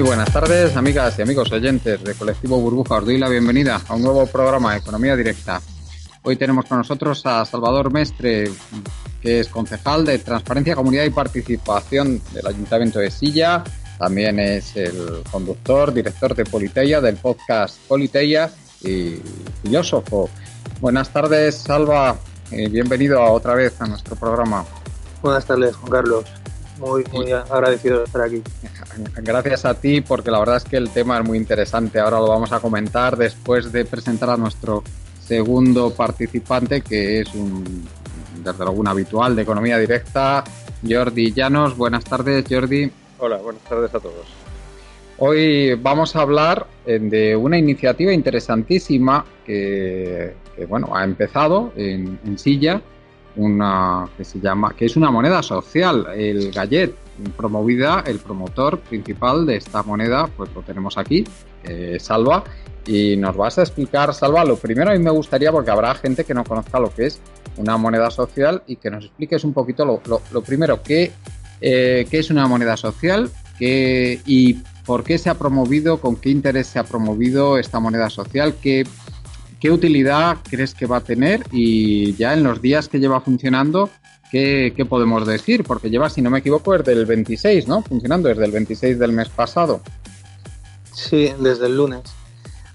Muy buenas tardes, amigas y amigos oyentes de Colectivo Burbuja. Os bienvenida a un nuevo programa Economía Directa. Hoy tenemos con nosotros a Salvador Mestre, que es concejal de Transparencia, Comunidad y Participación del Ayuntamiento de Silla. También es el conductor, director de Politeia, del podcast Politeia y filósofo. Buenas tardes, Salva. Bienvenido otra vez a nuestro programa. Buenas tardes, Juan Carlos. Muy, muy agradecido de estar aquí. Gracias a ti, porque la verdad es que el tema es muy interesante. Ahora lo vamos a comentar después de presentar a nuestro segundo participante, que es un, desde luego, un habitual de economía directa, Jordi Llanos. Buenas tardes, Jordi. Hola, buenas tardes a todos. Hoy vamos a hablar eh, de una iniciativa interesantísima que, bueno, ha empezado en, en Silla una que se llama, que es una moneda social, el Gallet, promovida, el promotor principal de esta moneda, pues lo tenemos aquí, eh, Salva, y nos vas a explicar, Salva, lo primero a mí me gustaría, porque habrá gente que no conozca lo que es una moneda social y que nos expliques un poquito lo, lo, primero, ¿qué, eh, qué es una moneda social qué, y por qué se ha promovido, con qué interés se ha promovido esta moneda social, qué ¿Qué utilidad crees que va a tener? Y ya en los días que lleva funcionando, ¿qué, podemos decir? Porque lleva, si no me equivoco, desde el 26, ¿no? Funcionando desde el 26 del mes pasado. Sí, desde el lunes.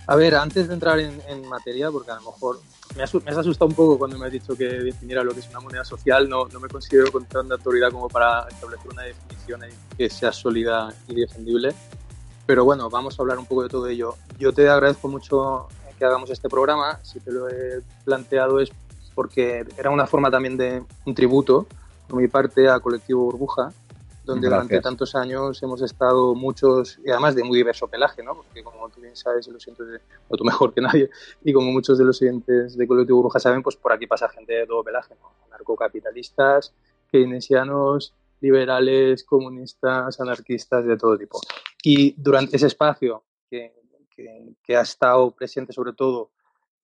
A ver, antes de entrar en, materia, porque a lo mejor me has, asustado un poco cuando me has dicho que definiera lo que es una moneda social. No, no me considero con tanta autoridad como para establecer una definición que sea sólida y defendible. Pero bueno, vamos a hablar un poco de todo ello. Yo te agradezco mucho que hagamos este programa, si te lo he planteado es porque era una forma también de un tributo por mi parte a Colectivo Burbuja, donde durante tantos años hemos estado muchos, y además de muy diverso pelaje, ¿no? porque como tú bien sabes, y lo siento, o tú mejor que nadie, y como muchos de los oyentes de Colectivo Burbuja saben, pues por aquí pasa gente de todo pelaje, ¿no? narcocapitalistas, keynesianos, liberales, comunistas, anarquistas, de todo tipo. Y durante ese espacio que que, ha estado presente sobre todo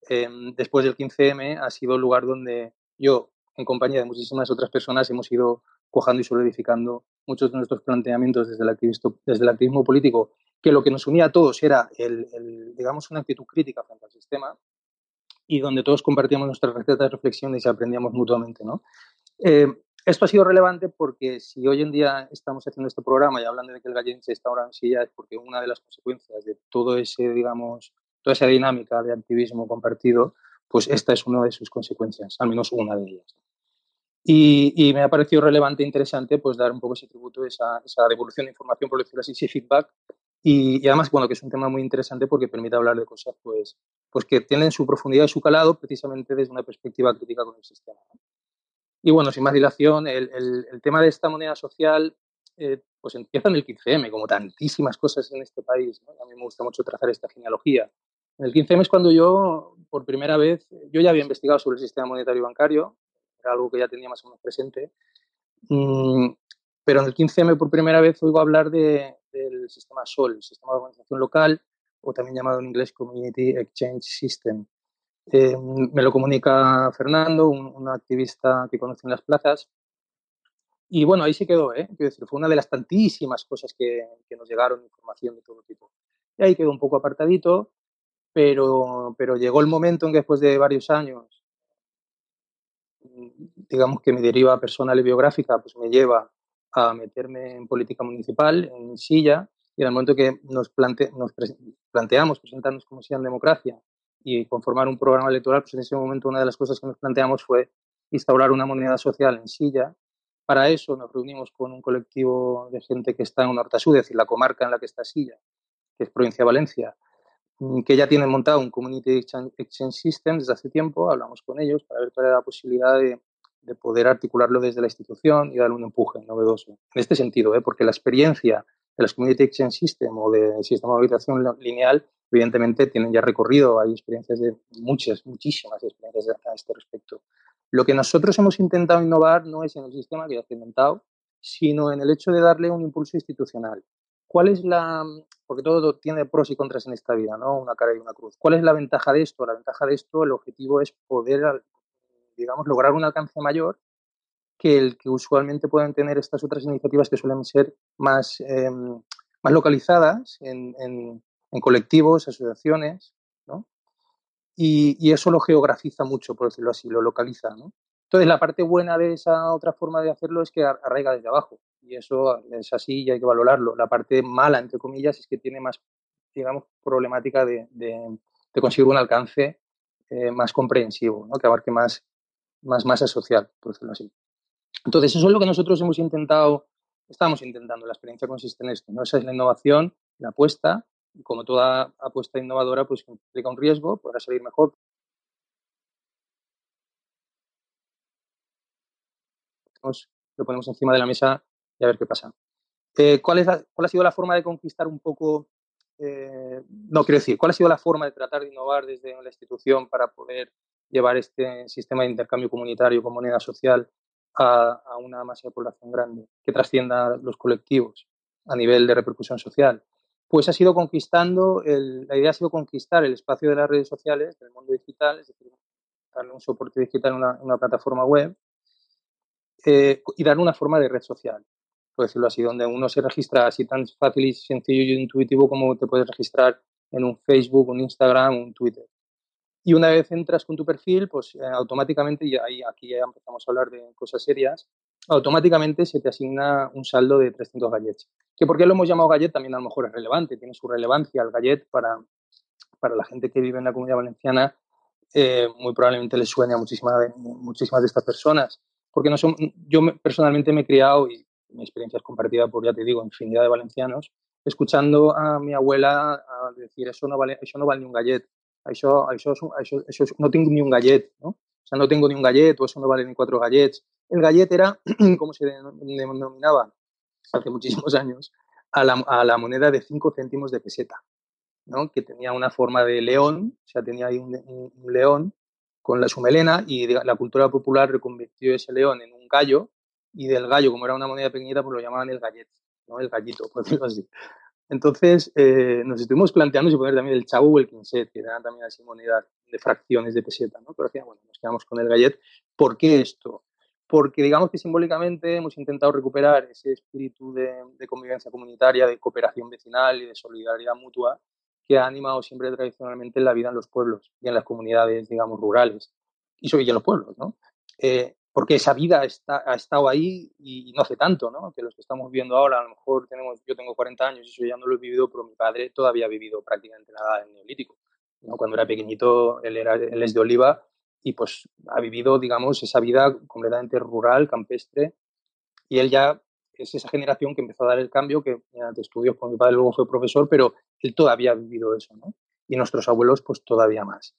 em, después del 15M, ha sido el lugar donde yo, en compañía de muchísimas otras personas, hemos ido cojando y solidificando muchos de nuestros planteamientos desde el, desde el activismo político, que lo que nos unía a todos era, el, digamos, una actitud crítica frente al sistema y donde todos compartíamos nuestras recetas reflexiones y aprendíamos mutuamente. ¿no? Eh, esto ha sido relevante porque si hoy en día estamos haciendo este programa y hablando de que el gallense está ahora en silla es porque una de las consecuencias de todo ese, digamos, toda esa dinámica de activismo compartido, pues esta es una de sus consecuencias, al menos una de ellas. Y, me ha parecido relevante e interesante pues dar un poco ese tributo, esa, esa devolución de información, por decirlo así, ese feedback. Y, además, bueno, que es un tema muy interesante porque permite hablar de cosas pues, pues que tienen su profundidad y su calado precisamente desde una perspectiva crítica con el sistema. Y bueno, sin más dilación, el, el, tema de esta moneda social eh, pues empieza en el 15M, como tantísimas cosas en este país. A mí me gusta mucho trazar esta genealogía. En el 15M es cuando yo, por primera vez, yo ya había investigado sobre el sistema monetario bancario, era algo que ya tenía más o menos presente, mm, pero en el 15M por primera vez oigo hablar de, del sistema SOL, el sistema de organización local, o también llamado en inglés Community Exchange System. Eh, me lo comunica Fernando, un, activista que conoce en las plazas. Y bueno, ahí se quedó, ¿eh? Quiero decir, fue una de las tantísimas cosas que, que, nos llegaron, información de todo tipo. Y ahí quedó un poco apartadito, pero, pero llegó el momento en que después de varios años, digamos que mi deriva personal y biográfica, pues me lleva a meterme en política municipal, en silla, y en el momento que nos, plante, nos planteamos presentarnos como silla en democracia y conformar un programa electoral, pues en ese momento una de las cosas que nos planteamos fue instaurar una moneda social en Silla. Para eso nos reunimos con un colectivo de gente que está en Nortasud, es decir, la comarca en la que está Silla, que es provincia de Valencia, mm, que ya tienen montado un Community Exchange System desde hace tiempo, hablamos con ellos para ver cuál era la posibilidad de, de poder articularlo desde la institución y darle un empuje novedoso. En este sentido, ¿eh? porque la experiencia de las Community Exchange System o del sistema de habitación lineal evidentemente tienen ya recorrido, hay experiencias de muchas, muchísimas experiencias a este respecto. Lo que nosotros hemos intentado innovar no es en el sistema que ya está inventado, sino en el hecho de darle un impulso institucional. ¿Cuál es la, porque todo tiene pros y contras en esta vida, ¿no? Una cara y una cruz. ¿Cuál es la ventaja de esto? La ventaja de esto, el objetivo es poder, digamos, lograr un alcance mayor que el que usualmente pueden tener estas otras iniciativas que suelen ser más, em, más localizadas en, en, colectivos, asociaciones, ¿no? Y, y, eso lo geografiza mucho, por decirlo así, lo localiza, ¿no? Entonces, la parte buena de esa otra forma de hacerlo es que arraiga desde abajo, y eso es así y hay que valorarlo. La parte mala, entre comillas, es que tiene más, digamos, problemática de, de, de conseguir un alcance eh, más comprensivo, ¿no? que abarque más, más masa social, por decirlo así. Entonces, eso es lo que nosotros hemos intentado, estamos intentando, la experiencia consiste en esto, ¿no? Esa es la innovación, la apuesta, como toda apuesta innovadora, pues implica un riesgo, podrá salir mejor. Lo ponemos encima de la mesa y a ver qué pasa. Eh, ¿cuál, es ¿Cuál ha sido la forma de conquistar un poco eh, no quiero decir, ¿cuál ha sido la forma de tratar de innovar desde la institución para poder llevar este sistema de intercambio comunitario con moneda social a, una masa de población grande que trascienda los colectivos a nivel de repercusión social? Pues ha sido conquistando, la idea ha sido conquistar el espacio de las redes sociales, del mundo digital, es decir, darle un soporte digital en una, plataforma web eh, y darle una forma de red social por decirlo así, donde uno se registra así tan fácil y sencillo y intuitivo como te puedes registrar en un Facebook, un Instagram, un Twitter. Y una vez entras con tu perfil, pues eh, automáticamente, y ahí aquí ya empezamos a hablar de cosas serias, automáticamente se te asigna un saldo de 300 gallettes. Que por qué lo hemos llamado gallet también a lo mejor es relevante, tiene su relevancia el gallet para, para la gente que vive en la comunidad valenciana, eh, muy probablemente les suene a muchísimas, muchísimas de estas personas. Porque no son, yo personalmente me he criado y mi experiencia es compartida por, ya te digo, infinidad de valencianos, escuchando a mi abuela a decir, eso no vale, eso no vale ni un gallet, eso, eso, eso, eso, no tengo ni un gallet, ¿no? O sea, no tengo ni un gallet o eso no vale ni cuatro gallets. El gallet era, como se denominaba hace muchísimos años, a la, a la moneda de 5 céntimos de peseta, ¿no? que tenía una forma de león, o sea, tenía ahí un, un león con la, su melena y la cultura popular reconvirtió ese león en un gallo y del gallo, como era una moneda pequeñita, pues lo llamaban el gallet, ¿no? El gallito, por decirlo así. Entonces, eh, nos estuvimos planteando si poner también el chavo o el quinset, que eran también así monedas de fracciones de peseta, ¿no? Pero decía, bueno, nos quedamos con el gallet. ¿Por qué esto? Porque digamos que simbólicamente hemos intentado recuperar ese espíritu de, de convivencia comunitaria, de cooperación vecinal y de solidaridad mutua que ha animado siempre tradicionalmente la vida en los pueblos y en las comunidades, digamos, rurales y sobre en los pueblos, ¿no? Eh, porque esa vida está, ha estado ahí y no hace tanto, ¿no? Que los que estamos viviendo ahora, a lo mejor tenemos, yo tengo 40 años y eso ya no lo he vivido, pero mi padre todavía ha vivido prácticamente nada en neolítico. ¿no? Cuando era pequeñito, él, era, él es de Oliva y pues ha vivido, digamos, esa vida completamente rural, campestre, y él ya es esa generación que empezó a dar el cambio, que mediante estudios con mi padre luego fue profesor, pero él todavía ha vivido eso, ¿no? Y nuestros abuelos, pues todavía más.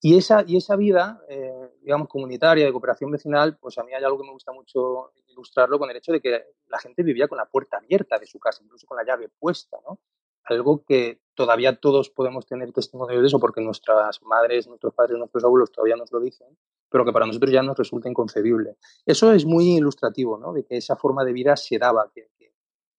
Y esa, y esa vida, eh, digamos, comunitaria, de cooperación vecinal, pues a mí hay algo que me gusta mucho ilustrarlo con el hecho de que la gente vivía con la puerta abierta de su casa, incluso con la llave puesta, ¿no? Algo que todavía todos podemos tener testimonio de eso porque nuestras madres, nuestros padres, nuestros abuelos todavía nos lo dicen, pero que para nosotros ya nos resulta inconcebible. Eso es muy ilustrativo, ¿no? De que esa forma de vida se daba, que, que,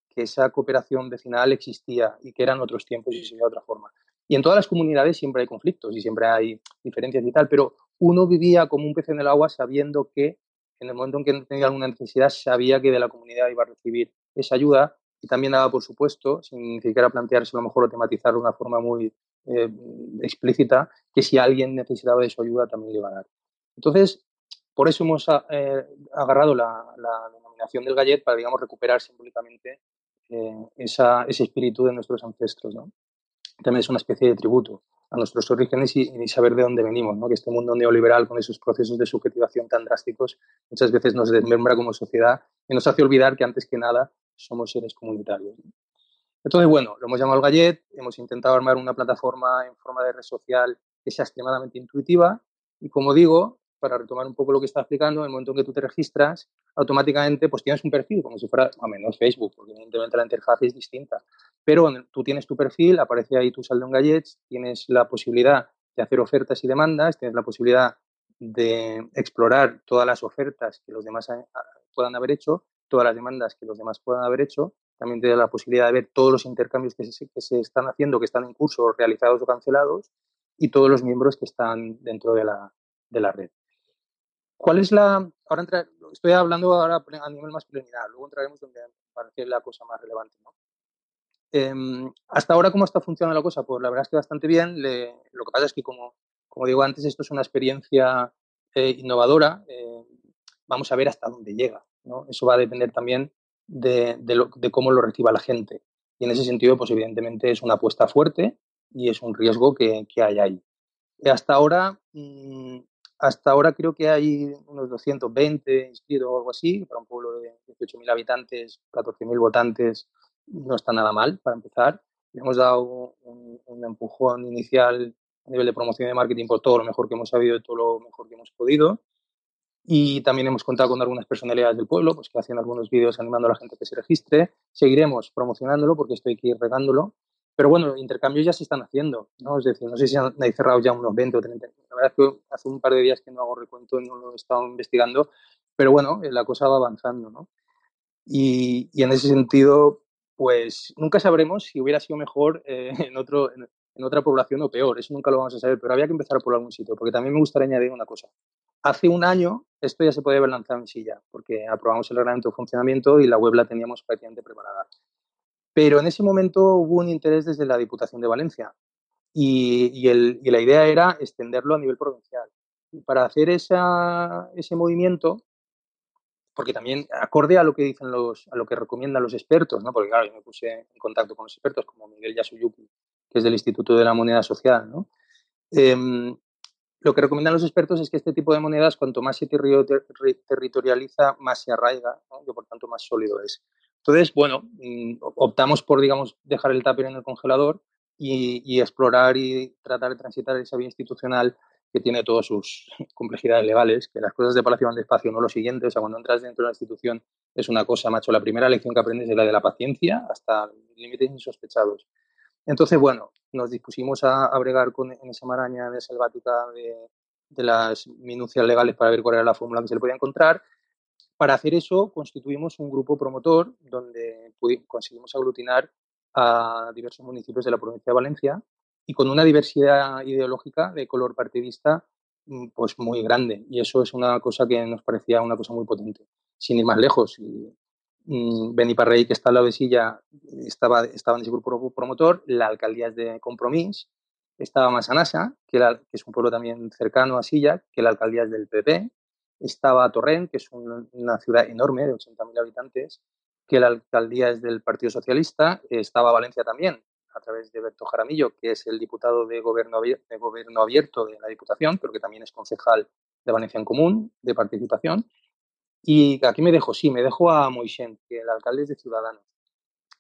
que esa cooperación vecinal existía y que eran otros tiempos y se de otra forma. Y en todas las comunidades siempre hay conflictos y siempre hay diferencias y tal, pero uno vivía como un pez en el agua sabiendo que en el momento en que tenía alguna necesidad sabía que de la comunidad iba a recibir esa ayuda y también daba por supuesto, sin siquiera plantearse a lo mejor o tematizarlo de una forma muy eh, explícita, que si alguien necesitaba de su ayuda también le iba a dar. Entonces, por eso hemos eh, agarrado la, la, denominación del gallet para, digamos, recuperar simbólicamente eh, esa, ese espíritu de nuestros ancestros. ¿no? También es una especie de tributo a nuestros orígenes y, saber de dónde venimos, ¿no? que este mundo neoliberal con esos procesos de subjetivación tan drásticos muchas veces nos desmembra como sociedad y nos hace olvidar que antes que nada somos seres comunitarios. Entonces, bueno, lo hemos llamado Gallet, hemos intentado armar una plataforma en forma de red social que sea extremadamente intuitiva y, como digo, para retomar un poco lo que está explicando, en el momento en que tú te registras, automáticamente pues tienes un perfil, como si fuera, a menos Facebook, porque evidentemente la interfaz es distinta. Pero tú tienes tu perfil, aparece ahí tu saldo en Gallets, tienes la posibilidad de hacer ofertas y demandas, tienes la posibilidad de explorar todas las ofertas que los demás puedan haber hecho, todas las demandas que los demás puedan haber hecho, también tienes la posibilidad de ver todos los intercambios que se, que se están haciendo, que están en curso, realizados o cancelados, y todos los miembros que están dentro de la, de la red. ¿Cuál es la... Ahora estoy hablando ahora a nivel más preliminar, luego entraremos donde parece la cosa más relevante. ¿no? Em, hasta ahora, ¿cómo está funcionando la cosa? Pues la verdad es que bastante bien. lo que pasa es que, como, como digo antes, esto es una experiencia eh, innovadora. Eh, vamos a ver hasta dónde llega. ¿no? Eso va a depender también de, de, cómo lo reciba la gente. Y en ese sentido, pues evidentemente es una apuesta fuerte y es un riesgo que, que hay ahí. Hasta ahora, mm, hasta ahora creo que hay unos 220 inscritos o algo así, para un pueblo de 18.000 habitantes, 14.000 votantes, no está nada mal para empezar. Le hemos dado un, empujón inicial a nivel de promoción y de marketing por todo lo mejor que hemos sabido y todo lo mejor que hemos podido. Y también hemos contado con algunas personalidades del pueblo, pues que hacen algunos vídeos animando a la gente que se registre. Seguiremos promocionándolo porque esto hay que regándolo. Pero bueno, intercambios ya se están haciendo, ¿no? Es decir, no sé si han, cerrado ya unos 20 o 30. La verdad es que hace un par de días que no hago recuento y no lo he estado investigando, pero bueno, la cosa va avanzando, ¿no? Y en ese sentido, pues nunca sabremos si hubiera sido mejor eh, en, otro, en, otra población o peor, eso nunca lo vamos a saber, pero había que empezar por algún sitio, porque también me gustaría añadir una cosa. Hace un año esto ya se podía haber lanzado en silla, porque aprobamos el reglamento de funcionamiento y la web la teníamos prácticamente preparada. Pero en ese momento hubo un interés desde la Diputación de Valencia y la idea era extenderlo a nivel provincial. Y para hacer esa, ese movimiento, porque también acorde a lo que dicen los, a lo que recomiendan los expertos, ¿no? Porque claro, yo me puse en contacto con los expertos como Miguel Yasuyuki, que es del Instituto de la Moneda Social, ¿no? Eh, lo que recomiendan los expertos es que este tipo de monedas, cuanto más se territorializa, más se arraiga, ¿no? y por tanto más sólido es. Entonces, bueno, mm, optamos por, digamos, dejar el tupper en el congelador y, y, explorar y tratar de transitar esa vía institucional que tiene todas sus complejidades legales, que las cosas de Palacio van despacio, no lo siguiente. O sea, cuando entras dentro de la institución es una cosa, macho. La primera lección que aprendes es la de la paciencia hasta límites insospechados. Entonces, bueno, nos dispusimos a, a bregar con, en esa maraña de selvática de, de las minucias legales para ver cuál era la fórmula que se le podía encontrar. Para hacer eso, constituimos un grupo promotor donde conseguimos aglutinar a diversos municipios de la provincia de Valencia y con una diversidad ideológica de color partidista mm, pues muy grande. Y eso es una cosa que nos parecía una cosa muy potente. Sin ir más lejos, y Mm, Parrey, que está en la Besilla, estaba, estaba en ese grupo promotor, la alcaldía es de Compromís, estaba Masanasa, que, que, es un pueblo también cercano a Silla, que la alcaldía es del PP, estaba Torrent, que es una ciudad enorme de 80.000 habitantes, que la alcaldía es del Partido Socialista, estaba Valencia también, a través de Berto Jaramillo, que es el diputado de gobierno, de gobierno abierto de la Diputación, pero que también es concejal de Valencia en Común, de participación, y aquí me dejo, sí, me dejo a Moixent, que el alcalde es de Ciudadanos.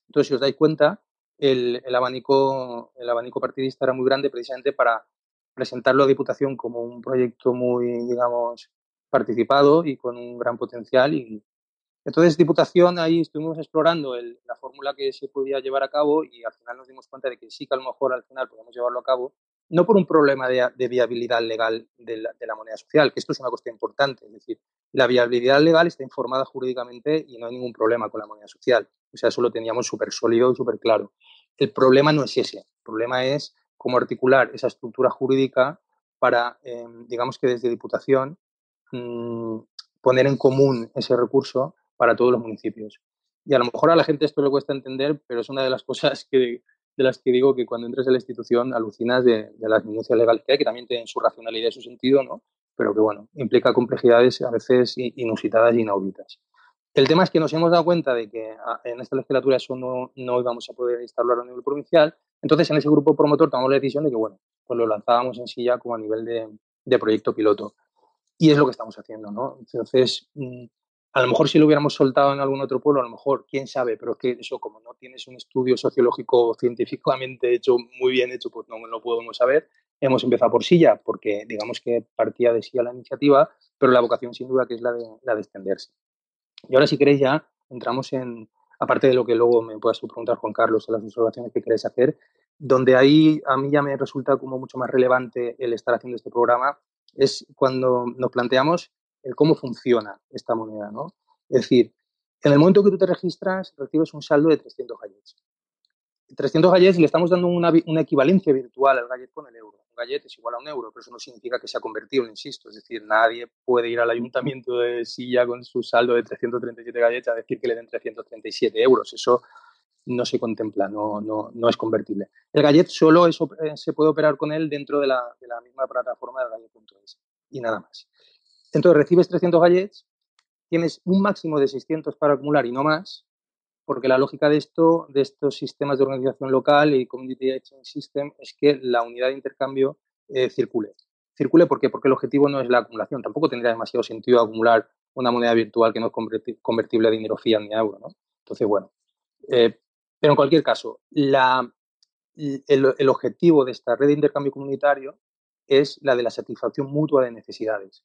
Entonces, si os dais cuenta, el, el, abanico, el abanico partidista era muy grande precisamente para presentarlo a Diputación como un proyecto muy, digamos, participado y con un gran potencial. Y entonces, Diputación, ahí estuvimos explorando el, la fórmula que se podía llevar a cabo y al final nos dimos cuenta de que sí que a lo mejor al final podemos llevarlo a cabo, no por un problema de, de viabilidad legal de la, de la, moneda social, que esto es una cuestión importante, es decir, la viabilidad legal está informada jurídicamente y no hay ningún problema con la moneda social. O sea, eso lo teníamos súper sólido y súper claro. El problema no es ese, el problema es cómo articular esa estructura jurídica para, eh, digamos que desde Diputación, mmm, poner en común ese recurso para todos los municipios. Y a lo mejor a la gente esto le cuesta entender, pero es una de las cosas que, de las que digo que cuando entras en la institución alucinas de, de las minucias legales que hay, que también tienen su racionalidad y su sentido, ¿no? pero que bueno, implica complejidades a veces inusitadas y inauditas. El tema es que nos hemos dado cuenta de que ah, en esta legislatura eso no, no íbamos a poder instalarlo a nivel provincial, entonces en ese grupo promotor tomamos la decisión de que, bueno, pues lo lanzábamos en sí ya como a nivel de, de proyecto piloto. Y es lo que estamos haciendo, ¿no? Entonces, mm, a lo mejor si lo hubiéramos soltado en algún otro pueblo, a lo mejor, quién sabe, pero es que eso, como no tienes un estudio sociológico científicamente hecho, muy bien hecho, pues no lo podemos saber. Hemos empezado por Silla, porque digamos que partía de Silla la iniciativa, pero la vocación sin duda que es la de, la de extenderse. Y ahora, si queréis, ya entramos en, aparte de lo que luego me puedas preguntar, Juan Carlos, en las observaciones que queréis hacer, donde ahí a mí ya me resulta como mucho más relevante el estar haciendo este programa, es cuando nos planteamos el cómo funciona esta moneda, ¿no? Es decir, en el momento que tú te registras, recibes un saldo de 300 gallets. 300 gallets le estamos dando una, una, equivalencia virtual al gallet con el euro. Un gallet es igual a un euro, pero eso no significa que sea convertible, insisto. Es decir, nadie puede ir al ayuntamiento de Silla con su saldo de 337 gallets a decir que le den 337 euros. Eso no se contempla, no, no, no es convertible. El Gallet solo eso, eh, se puede operar con él dentro de la, de la misma plataforma de Gallet.es y nada más. Entonces recibes 300 Gallets, tienes un máximo de 600 para acumular y no más, porque la lógica de esto, de estos sistemas de organización local y Community Exchange System es que la unidad de intercambio eh, circule. Circule ¿por qué? porque el objetivo no es la acumulación. Tampoco tendría demasiado sentido acumular una moneda virtual que no es convertible a dinero fiat ni a euro. ¿no? Entonces, bueno, eh, pero en cualquier caso, el, objetivo de esta red de intercambio comunitario es la de la satisfacción mutua de necesidades.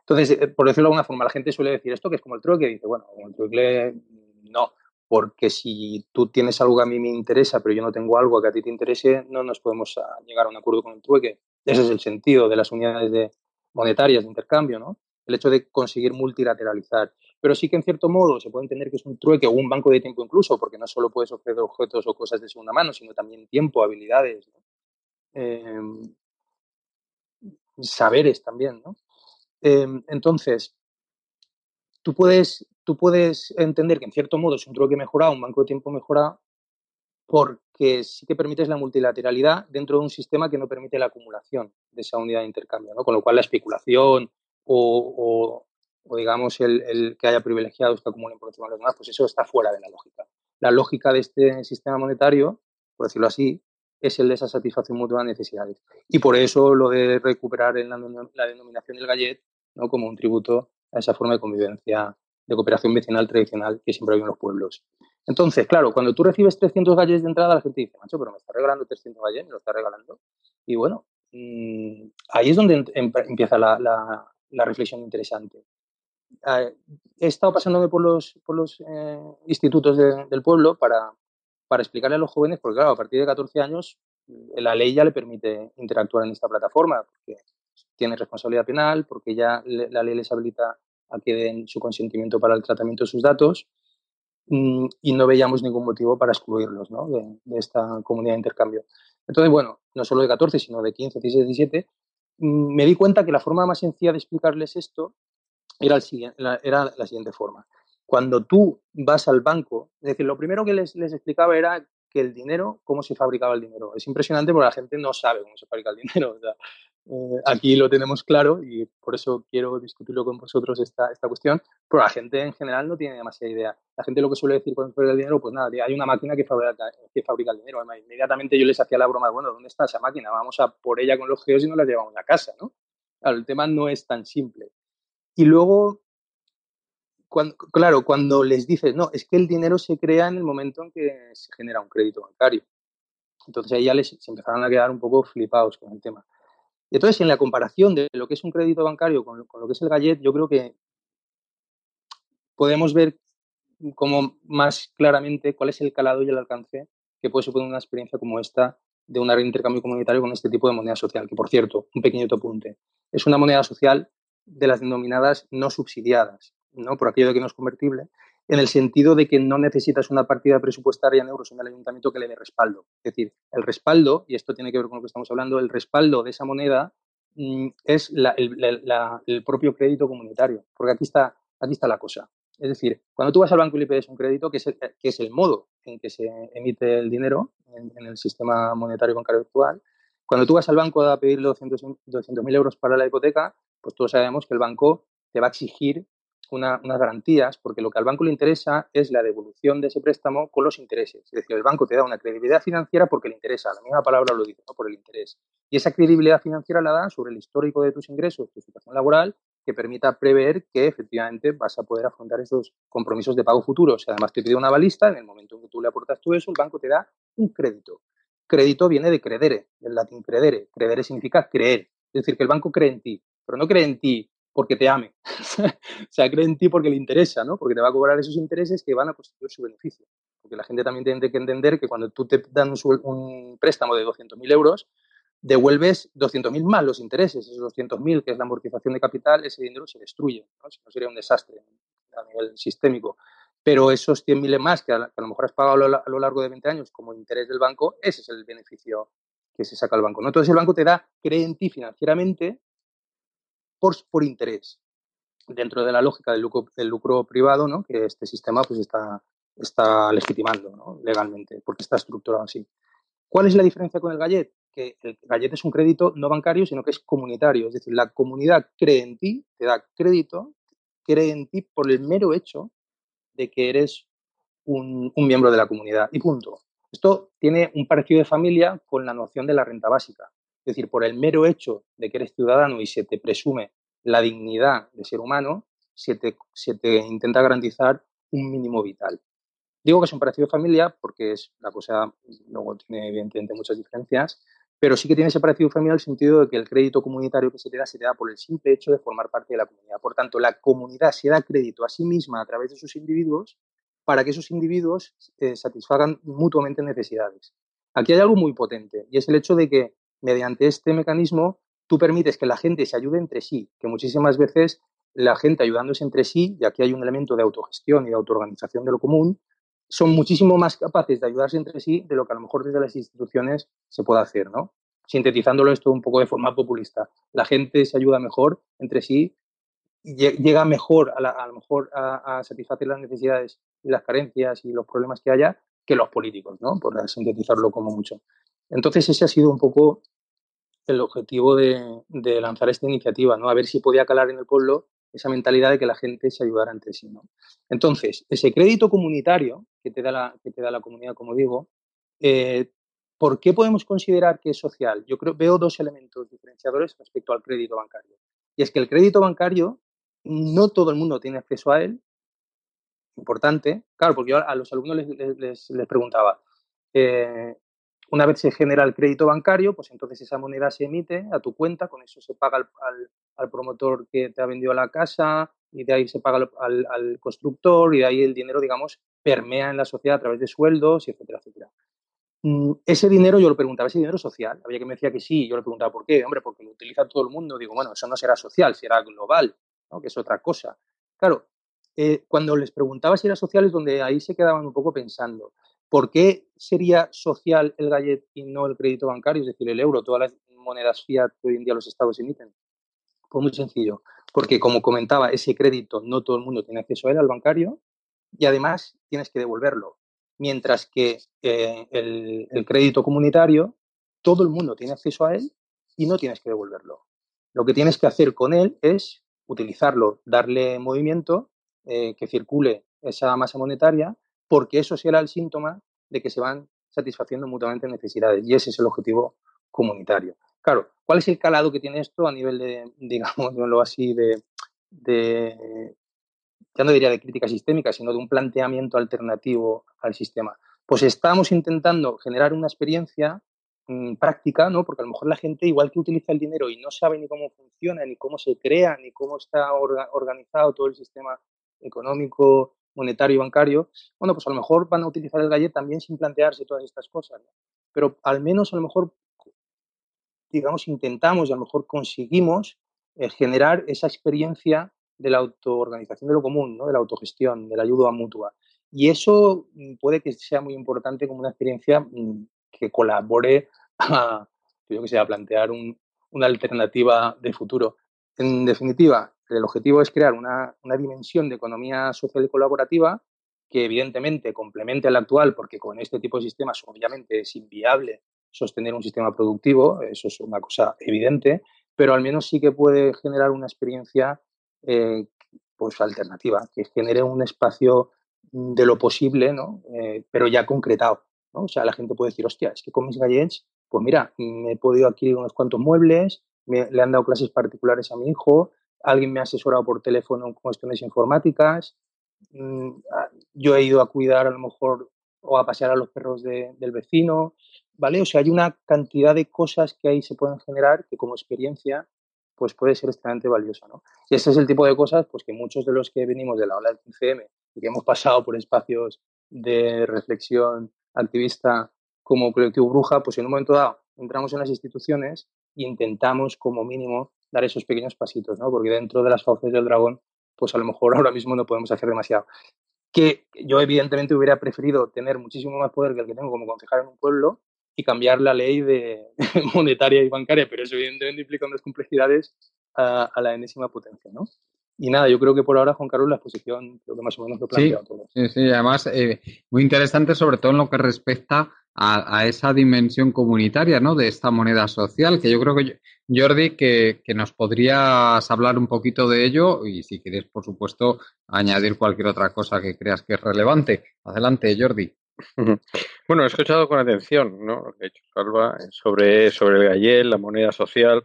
Entonces, eh, por decirlo de alguna forma, la gente suele decir esto que es como el trueque, dice, bueno, el trueque no, porque si tú tienes algo que a mí me interesa, pero yo no tengo algo que a ti te interese, no nos podemos ah, llegar a un acuerdo con el trueque. Ese es el sentido de las unidades de, monetarias de intercambio, ¿no? El hecho de conseguir multilateralizar pero sí que en cierto modo se puede entender que es un trueque o un banco de tiempo incluso, porque no solo puedes ofrecer objetos o cosas de segunda mano, sino también tiempo, habilidades, em, saberes también, ¿no? Em, entonces, tú puedes, tú puedes entender que en cierto modo es un trueque mejorado, un banco de tiempo mejorado, porque sí que permites la multilateralidad dentro de un sistema que no permite la acumulación de esa unidad de intercambio, ¿no? Con lo cual la especulación o, digamos el, que haya privilegiados que acumulen por encima de los demás, pues eso está fuera de la lógica. La lógica de este sistema monetario, por decirlo así, es el de esa satisfacción mutua de necesidades. Y por eso lo de recuperar en la, denominación del gallet ¿no? como un tributo a esa forma de convivencia, de cooperación vecinal tradicional que siempre hay en los pueblos. Entonces, claro, cuando tú recibes 300 gallets de entrada, la gente dice, macho, pero me está regalando 300 gallets, me lo está regalando. Y bueno, mm, ahí es donde em, empieza la, la reflexión interesante he estado pasándome por los, por los eh, institutos del pueblo para, para explicarle a los jóvenes, porque claro, a partir de 14 años la ley ya le permite interactuar en esta plataforma, tiene responsabilidad penal, porque ya la ley les habilita a que den su consentimiento para el tratamiento de sus datos mm, y no veíamos ningún motivo para excluirlos ¿no? de, de, esta comunidad de intercambio. Entonces, bueno, no solo de 14, sino de 15, 16, 17, me di cuenta que la forma más sencilla de explicarles esto era, la, era la siguiente forma. Cuando tú vas al banco, es decir, lo primero que les, les explicaba era que el dinero, cómo se fabricaba el dinero. Es impresionante porque la gente no sabe cómo se fabrica el dinero. Eh, aquí lo tenemos claro y por eso quiero discutirlo con vosotros esta, esta cuestión, pero la gente en general no tiene demasiada idea. La gente lo que suele decir cuando fabrica el dinero, pues nada, hay una máquina que fabrica, que fabrica el dinero. Inmediatamente yo les hacía la broma, bueno, ¿dónde está esa máquina? Vamos a por ella con los geos y nos la llevamos a casa, ¿no? Claro, el tema no es tan simple. Y luego, claro, cuando les dices, no, es que el dinero se crea en el momento en que se genera un crédito bancario. Entonces ahí ya les se empezaron a quedar un poco flipados con el tema. Y entonces, en la comparación de lo que es un crédito bancario con, lo que es el gallet, yo creo que podemos ver como más claramente cuál es el calado y el alcance que puede suponer una experiencia como esta de un intercambio comunitario con este tipo de moneda social, que por cierto, un pequeño apunte, es una moneda social de las denominadas no subsidiadas, ¿no? por aquello de que no es convertible, en el sentido de que no necesitas una partida presupuestaria en euros en el ayuntamiento que le dé respaldo. Es decir, el respaldo, y esto tiene que ver con lo que estamos hablando, el respaldo de esa moneda mm, es el, propio crédito comunitario, porque aquí está, aquí está la cosa. Es decir, cuando tú vas al banco y le pides un crédito, que es el, que es el modo en que se emite el dinero en, el sistema monetario bancario actual, cuando tú vas al banco a pedir 200.000 200 euros para la hipoteca, pues todos sabemos que el banco te va a exigir unas garantías, porque lo que al banco le interesa es la devolución de ese préstamo con los intereses. Es decir, el banco te da una credibilidad financiera porque le interesa, la misma palabra lo dice, ¿no? por el interés. Y esa credibilidad financiera la da sobre el histórico de tus ingresos, tu situación laboral, que permita prever que efectivamente vas a poder afrontar esos compromisos de pago futuros. Además, te pide una balista, en el momento en que tú le aportas tú eso, el banco te da un crédito. Crédito viene de credere, del latín credere. Credere significa creer. Es decir, que el banco cree en ti pero no cree en ti porque te ame. o sea, cree en ti porque le interesa, ¿no? Porque te va a cobrar esos intereses que van a constituir su beneficio. Porque la gente también tiene que entender que cuando tú te dan un, préstamo de 200.000 euros, devuelves 200.000 más los intereses. Esos 200.000, que es la amortización de capital, ese dinero se destruye. ¿no? Si no sería un desastre a nivel sistémico. Pero esos 100.000 más que a, lo mejor has pagado a lo, largo de 20 años como interés del banco, ese es el beneficio que se saca al banco. ¿no? Entonces el banco te da, cree en ti financieramente por, interés, dentro de la lógica del lucro, privado, ¿no? que este sistema pues, está, legitimando legalmente, porque está estructurado así. ¿Cuál es la diferencia con el Gallet? Que el Gallet es un crédito no bancario, sino que es comunitario. Es decir, la comunidad cree en ti, te da crédito, cree en ti por el mero hecho de que eres un miembro de la comunidad. Y punto. Esto tiene un parecido de familia con la noción de la renta básica. Es decir, por el mero hecho de que eres ciudadano y se te presume la dignidad de ser humano, se te, se te intenta garantizar un mínimo vital. Digo que es un parecido de familia porque es la cosa, luego tiene evidentemente muchas diferencias, pero sí que tiene ese parecido de familia en el sentido de que el crédito comunitario que se te da se te da por el simple hecho de formar parte de la comunidad. Por tanto, la comunidad se da crédito a sí misma a través de sus individuos para que esos individuos eh, satisfagan mutuamente necesidades. Aquí hay algo muy potente y es el hecho de que mediante este mecanismo tú permites que la gente se ayude entre sí, que muchísimas veces la gente ayudándose entre sí, y aquí hay un elemento de autogestión y de autoorganización de lo común, son muchísimo más capaces de ayudarse entre sí de lo que a lo mejor desde las instituciones se puede hacer, ¿no? Sintetizándolo esto un poco de forma populista. La gente se ayuda mejor entre sí y llega mejor a, lo mejor a, satisfacer las necesidades y las carencias y los problemas que haya que los políticos, ¿no? Por sintetizarlo como mucho. Entonces ese ha sido un poco el objetivo de, lanzar esta iniciativa, ¿no? A ver si podía calar en el pueblo esa mentalidad de que la gente se ayudara entre sí, ¿no? Entonces, ese crédito comunitario que te da la, que te da la comunidad, como digo, eh, ¿por qué podemos considerar que es social? Yo creo, veo dos elementos diferenciadores respecto al crédito bancario. Y es que el crédito bancario, no todo el mundo tiene acceso a él, importante, claro, porque yo a los alumnos les, les, les preguntaba, eh, una vez se genera el crédito bancario, pues entonces esa moneda se emite a tu cuenta, con eso se paga al, promotor que te ha vendido la casa y de ahí se paga al, constructor y de ahí el dinero, digamos, permea en la sociedad a través de sueldos, etcétera, etcétera. Mm, ese dinero, yo lo preguntaba, ¿ese dinero social? Había que me decía que sí, yo le preguntaba por qué, hombre, porque lo utiliza todo el mundo. Digo, bueno, eso no será social, será global, que es otra cosa. Claro, eh, cuando les preguntaba si era social es donde ahí se quedaban un poco pensando. ¿Por qué sería social el gallet y no el crédito bancario, es decir, el euro, todas las monedas fiat que hoy en día los estados emiten? Pues muy sencillo, porque como comentaba, ese crédito no todo el mundo tiene acceso a él, al bancario, y además tienes que devolverlo. Mientras que eh, el, crédito comunitario, todo el mundo tiene acceso a él y no tienes que devolverlo. Lo que tienes que hacer con él es utilizarlo, darle movimiento, eh, que circule esa masa monetaria porque eso será el síntoma de que se van satisfaciendo mutuamente necesidades y ese es el objetivo comunitario. Claro, ¿cuál es el calado que tiene esto a nivel de, digamos, así, de, ya no diría de crítica sistémica, sino de un planteamiento alternativo al sistema? Pues estamos intentando generar una experiencia mmm, práctica, ¿no? Porque a lo mejor la gente, igual que utiliza el dinero y no sabe ni cómo funciona, ni cómo se crea, ni cómo está orga organizado todo el sistema económico monetario y bancario, bueno, pues a lo mejor van a utilizar el gallet también sin plantearse todas estas cosas. Pero al menos a lo mejor, digamos, intentamos y a lo mejor conseguimos eh, generar esa experiencia de la autoorganización de lo común, ¿no? de la autogestión, de la ayuda mutua. Y eso mm, puede que sea muy importante como una experiencia mm, que colabore a, yo que sé, a plantear un, una alternativa de futuro. En definitiva, el objetivo es crear una, una, dimensión de economía social y colaborativa que evidentemente complemente al actual, porque con este tipo de sistemas obviamente es inviable sostener un sistema productivo, eso es una cosa evidente, pero al menos sí que puede generar una experiencia eh, pues alternativa, que genere un espacio de lo posible, ¿no? Eh, pero ya concretado. ¿no? O sea, la gente puede decir, hostia, es que con mis gallets, pues mira, me he podido adquirir unos cuantos muebles, me, le han dado clases particulares a mi hijo, alguien me ha asesorado por teléfono con cuestiones informáticas, mm, yo he ido a cuidar a lo mejor o a pasear a los perros de, del vecino, ¿vale? O sea, hay una cantidad de cosas que ahí se pueden generar que como experiencia pues puede ser extremadamente valiosa, ¿no? Y este es el tipo de cosas pues que muchos de los que venimos de la ola del 15M y que hemos pasado por espacios de reflexión activista como colectivo Bruja, pues en un momento dado entramos en las instituciones e intentamos como mínimo dar esos pequeños pasitos, ¿no? Porque dentro de las fauces del dragón, pues a lo mejor ahora mismo no podemos hacer demasiado. Que yo evidentemente hubiera preferido tener muchísimo más poder que el que tengo como concejal en un pueblo y cambiar la ley de monetaria y bancaria, pero eso evidentemente implica unas complejidades a, a la enésima potencia, ¿no? Y nada, yo creo que por ahora, Juan Carlos, la exposición creo que más o menos lo plantea sí, todo. Sí, sí, además eh, muy interesante sobre todo en lo que respecta a, esa dimensión comunitaria ¿no? de esta moneda social, que yo creo que, Jordi, que, que, nos podrías hablar un poquito de ello y si quieres, por supuesto, añadir cualquier otra cosa que creas que es relevante. Adelante, Jordi. Bueno, he escuchado con atención ¿no? lo que ha dicho Salva sobre, sobre el gallel, la moneda social,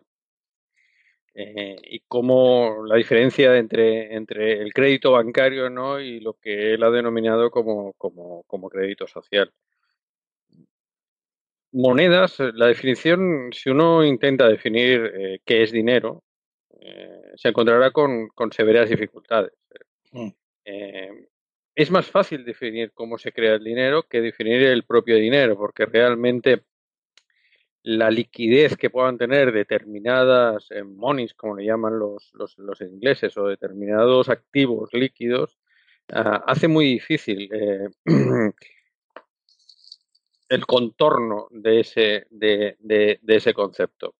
eh, y cómo la diferencia entre, entre el crédito bancario ¿no? y lo que él ha denominado como, como, como crédito social. Monedas, la definición, si uno intenta definir eh, qué es dinero, eh, se encontrará con, con severas dificultades. Mm. es más fácil definir cómo se crea el dinero que definir el propio dinero, porque realmente la liquidez que puedan tener determinadas eh, monies, como le llaman los, los, ingleses, o determinados activos líquidos, ah, hace muy difícil eh, el contorno de ese, de, de, ese concepto.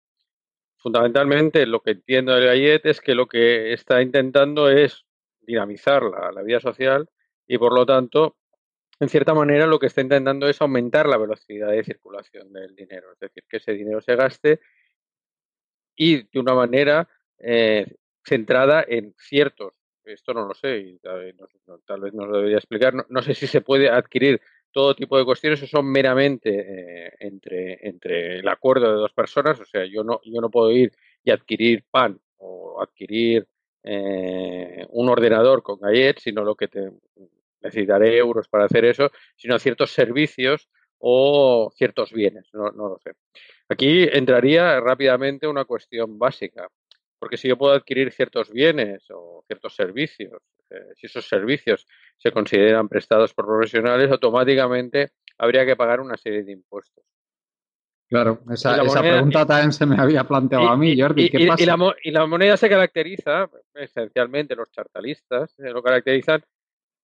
Fundamentalmente, lo que entiendo del Gallet es que lo que está intentando es dinamizar la, la vida social y, por lo tanto, en cierta manera lo que está intentando es aumentar la velocidad de circulación del dinero, es decir, que ese dinero se gaste y de una manera eh, centrada en ciertos, esto no lo sé, y tal, vez nos lo debería explicar, no, sé si se puede adquirir todo tipo de cuestiones o son meramente eh, entre, entre el acuerdo de dos personas, o sea, yo no, yo no puedo ir y adquirir pan o adquirir eh, un ordenador con gallet, sino lo que te, necesitaré euros para hacer eso, sino ciertos servicios o ciertos bienes, no, lo sé. Aquí entraría rápidamente una cuestión básica, porque si yo puedo adquirir ciertos bienes o ciertos servicios, eh, si esos servicios se consideran prestados por profesionales, automáticamente habría que pagar una serie de impuestos. Claro, esa, pregunta también se me había planteado a mí, Jordi. ¿qué pasa? Y, la, moneda se caracteriza, esencialmente los chartalistas, se lo caracterizan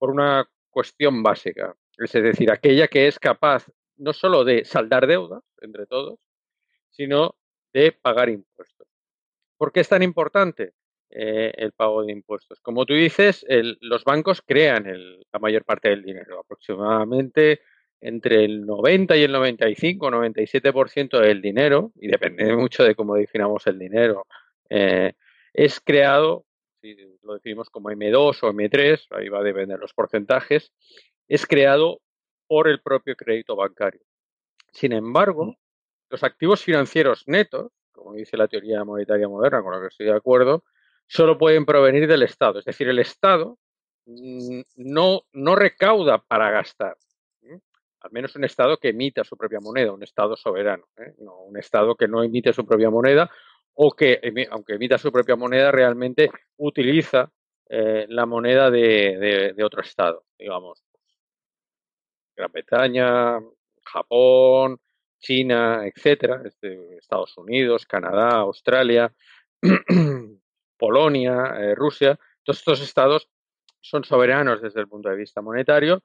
por una cuestión básica, es decir, aquella que es capaz no solo de saldar deudas entre todos, sino de pagar impuestos. ¿Por qué es tan importante eh, el pago de impuestos? Como tú dices, los bancos crean la mayor parte del dinero, aproximadamente entre el 90 y el 95 o 97% del dinero, y depende mucho de cómo definamos el dinero, eh, es creado lo definimos como M2 o M3, ahí va a depender los porcentajes, es creado por el propio crédito bancario. Sin embargo, los activos financieros netos, como dice la teoría monetaria moderna, con la que estoy de acuerdo, solo pueden provenir del Estado. Es decir, el Estado mm, no, no recauda para gastar. Al menos un Estado que emita su propia moneda, un Estado soberano. ¿eh? No, un Estado que no emite su propia moneda o que, aunque emita su propia moneda, realmente utiliza eh, la moneda de, otro estado, digamos. Gran Bretaña, Japón, China, etcétera, este, Estados Unidos, Canadá, Australia, Polonia, eh, Rusia, todos estos estados son soberanos desde el punto de vista monetario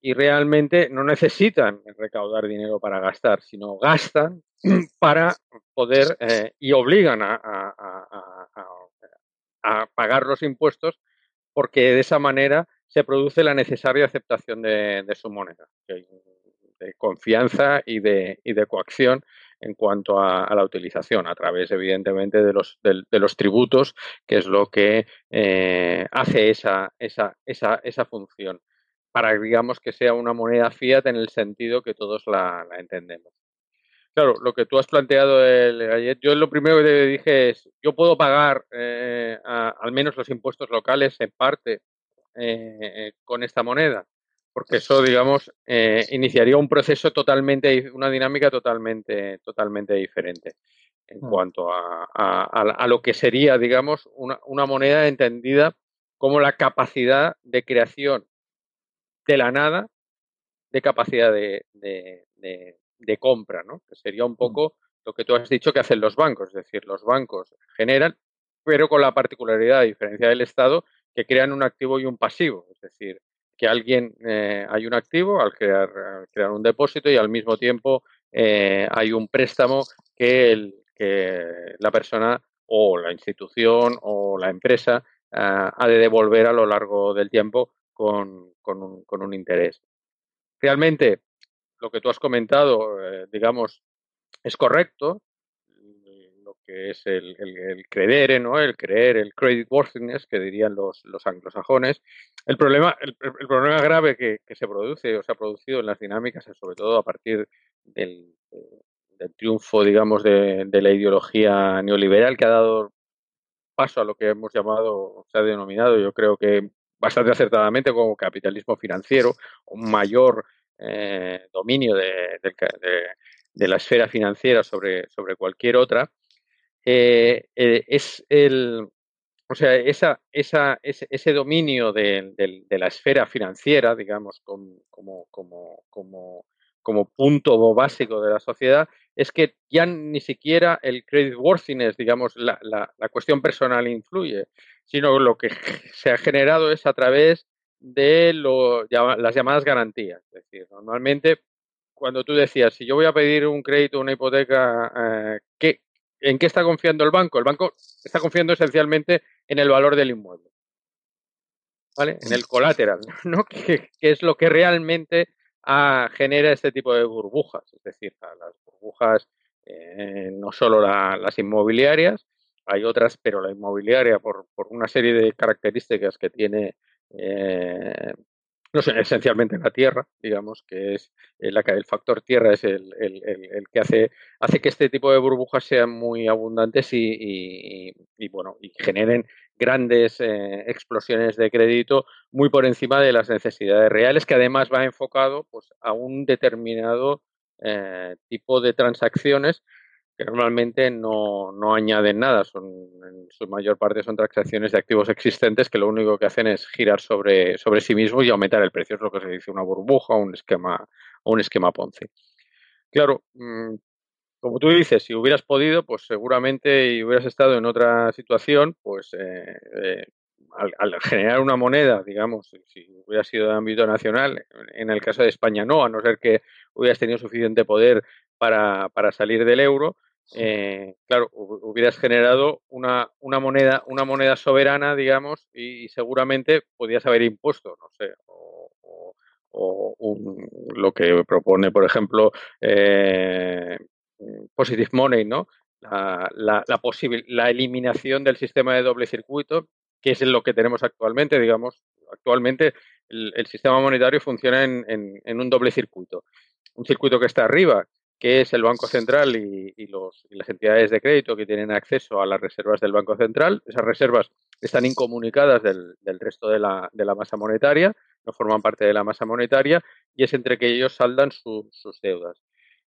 y realmente no necesitan recaudar dinero para gastar, sino gastan para poder eh, y obligan a, pagar los impuestos porque de esa manera se produce la necesaria aceptación de, su moneda, de confianza y de, y de coacción en cuanto a, la utilización, a través, evidentemente, de los, de, los tributos, que es lo que eh, hace esa, esa, esa, esa función para, digamos, que sea una moneda fiat en el sentido que todos la, entendemos. Claro, lo que tú has planteado el gallet, yo lo primero que te dije es, yo puedo pagar eh, al menos los impuestos locales en parte eh, con esta moneda, porque eso, digamos, eh, iniciaría un proceso totalmente, una dinámica totalmente, totalmente diferente en mm. cuanto a, a, lo que sería, digamos, una, una moneda entendida como la capacidad de creación de la nada de capacidad de, de, compra, ¿no? Que sería un mm. poco lo que tú has dicho que hacen los bancos, es decir, los bancos generan, pero con la particularidad, a diferencia del Estado, que crean un activo y un pasivo, es decir, que alguien eh, hay un activo al crear, crear, un depósito y al mismo tiempo eh, hay un préstamo que, el, que la persona o la institución o la empresa ha de devolver a lo largo del tiempo con, un, con un interés. Realmente, lo que tú has comentado, eh, digamos, es correcto, lo que es el, el, creer, ¿no? El creer, el credit worthiness, que dirían los, los anglosajones. El problema, el, problema grave que, se produce o se ha producido en las dinámicas, sobre todo a partir del, del triunfo, digamos, de, de, la ideología neoliberal que ha dado paso a lo que hemos llamado, se ha denominado, yo creo que bastante acertadamente como capitalismo financiero, un mayor eh, dominio de, la esfera financiera sobre, cualquier otra, eh, eh, es el, o sea, esa, ese, ese dominio de, la esfera financiera, digamos, como, como, como, como punto básico de la sociedad, es que ya ni siquiera el credit worthiness, digamos, la, la cuestión personal influye, sino lo que se ha generado es a través de lo, las llamadas garantías. Es decir, normalmente cuando tú decías, si yo voy a pedir un crédito, una hipoteca, eh, ¿qué, ¿en qué está confiando el banco? El banco está confiando esencialmente en el valor del inmueble. ¿Vale? En el colateral, ¿no? Que, es lo que realmente ah, genera este tipo de burbujas. Es decir, las burbujas, eh, no solo las inmobiliarias, hay otras, pero la inmobiliaria, por, por una serie de características que tiene eh, no sé, esencialmente la tierra, digamos, que es el, el factor tierra es el, el, el, que hace, hace que este tipo de burbujas sean muy abundantes y, y, bueno, y generen grandes eh, explosiones de crédito muy por encima de las necesidades reales, que además va enfocado pues, a un determinado eh, tipo de transacciones que normalmente no, no, añaden nada, son en su mayor parte son transacciones de activos existentes que lo único que hacen es girar sobre, sobre sí mismos y aumentar el precio, es lo que se dice una burbuja o un esquema, un esquema Ponzi. Claro, mm, como tú dices, si hubieras podido, pues seguramente y hubieras estado en otra situación, pues eh, eh, al, generar una moneda, digamos, si hubiera sido de ámbito nacional, en el caso de España no, a no ser que hubieras tenido suficiente poder para, para salir del euro, eh, claro, hubieras generado una, una, moneda, una moneda soberana, digamos, y, seguramente podías haber impuesto, no sé, o, lo que propone, por ejemplo, eh, Positive Money, ¿no? La, la, la, la eliminación del sistema de doble circuito, que es lo que tenemos actualmente, digamos, actualmente el, sistema monetario funciona en, en, un doble circuito. Un circuito que está arriba, que es el Banco Central y, los, las entidades de crédito que tienen acceso a las reservas del Banco Central. Esas reservas están incomunicadas del, resto de la, masa monetaria, no forman parte de la masa monetaria y es entre que ellos saldan sus deudas.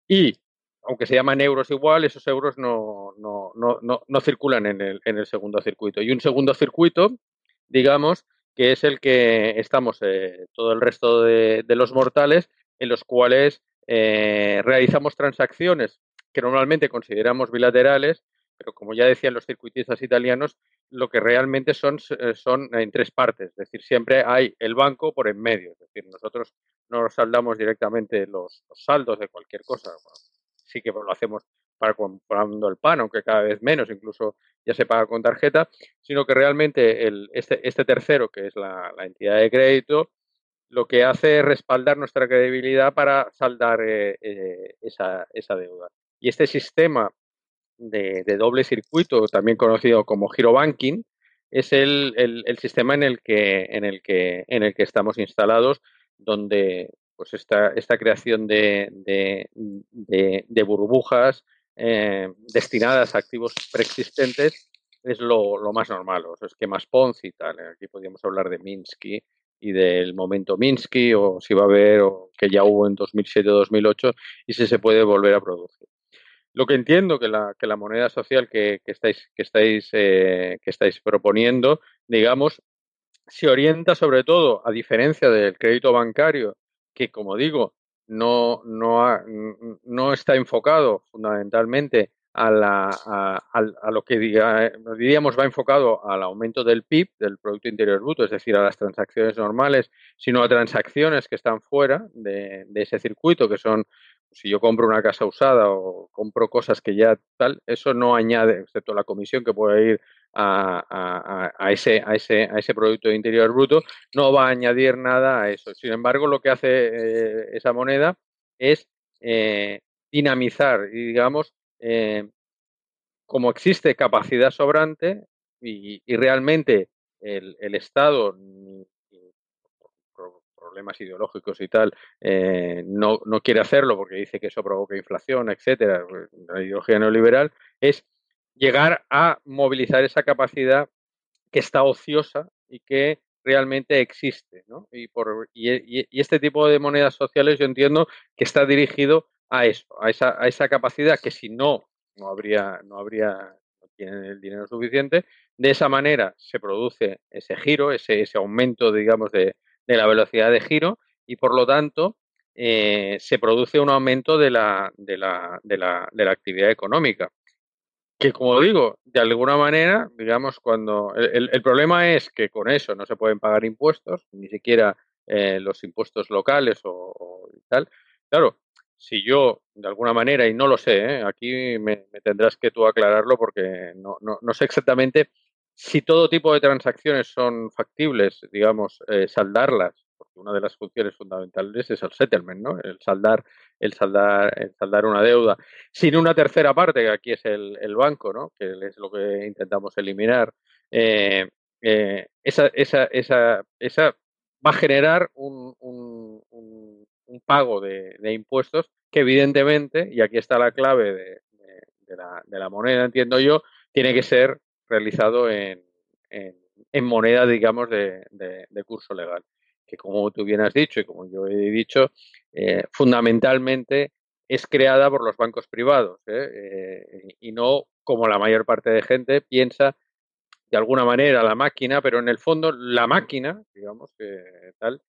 Y aunque se llaman euros igual, esos euros no, no, no, no circulan en el, segundo circuito. Y un segundo circuito, digamos, que es el que estamos eh, todo el resto de los mortales, en los cuales eh, realizamos transacciones que normalmente consideramos bilaterales, pero como ya decían los circuitistas italianos, lo que realmente son, eh, son en tres partes, es decir, siempre hay el banco por en medio, es decir, nosotros no saldamos directamente los, saldos de cualquier cosa, sí que lo hacemos para comprando el pan, aunque cada vez menos, incluso ya se paga con tarjeta, sino que realmente el, este, este tercero, que es la entidad de crédito, lo que hace es respaldar nuestra credibilidad para saldar eh, eh, esa, esa, deuda. Y este sistema de, doble circuito, también conocido como giro banking, es el, el, sistema en el, que, en, el que, en el que estamos instalados, donde pues esta, esta creación de, de, burbujas eh, destinadas a activos preexistentes es lo, lo más normal, los esquemas Ponzi y tal. Aquí podríamos hablar de Minsky, y del momento Minsky o si va a haber o que ya hubo en 2007-2008 y si se puede volver a producir. Lo que entiendo que la, que la moneda social que, estáis, que, estáis, eh, que estáis proponiendo, digamos, se orienta sobre todo, a diferencia del crédito bancario, que como digo, no, no, no está enfocado fundamentalmente a, la, a, lo que diga, diríamos va enfocado al aumento del PIB, del Producto Interior Bruto, es decir, a las transacciones normales, sino a transacciones que están fuera de, ese circuito, que son si yo compro una casa usada o compro cosas que ya tal, eso no añade, excepto la comisión que puede ir a, ese, a, ese, a ese Producto Interior Bruto, no va a añadir nada a eso. Sin embargo, lo que hace eh, esa moneda es eh, dinamizar y, digamos, eh, como existe capacidad sobrante y, realmente el, Estado problemas ideológicos y tal, eh, no, no, quiere hacerlo porque dice que eso provoca inflación, etcétera, la ideología neoliberal, es llegar a movilizar esa capacidad que está ociosa y que realmente existe. Y, por, y, este tipo de monedas sociales yo entiendo que está dirigido a eso, a esa, a esa capacidad que si no, no habría, no habría, no tienen el dinero suficiente. De esa manera se produce ese giro, ese, ese aumento, digamos, de, de la velocidad de giro y por lo tanto eh, se produce un aumento de la, de, la, de, la, de la actividad económica. Que como digo, de alguna manera, digamos, cuando el, el, problema es que con eso no se pueden pagar impuestos, ni siquiera eh, los impuestos locales o, tal. Claro, si yo de alguna manera, y no lo sé, ¿eh? aquí me, tendrás que tú aclararlo porque no, no, no sé exactamente si todo tipo de transacciones son factibles, digamos, eh, saldarlas, porque una de las funciones fundamentales es el settlement, ¿no? El saldar, el saldar, el saldar una deuda. Sin una tercera parte, que aquí es el, el banco, ¿no? Que es lo que intentamos eliminar. Eh, eh, esa, esa, esa, esa va a generar un, un, un, pago de, impuestos que evidentemente, y aquí está la clave de, de, la, de la moneda, entiendo yo, tiene que ser realizado en, en, moneda, digamos, de, de, curso legal. Que como tú bien has dicho y como yo he dicho, eh, fundamentalmente es creada por los bancos privados ¿eh? Eh, y no como la mayor parte de gente piensa de alguna manera la máquina, pero en el fondo la máquina, digamos que tal,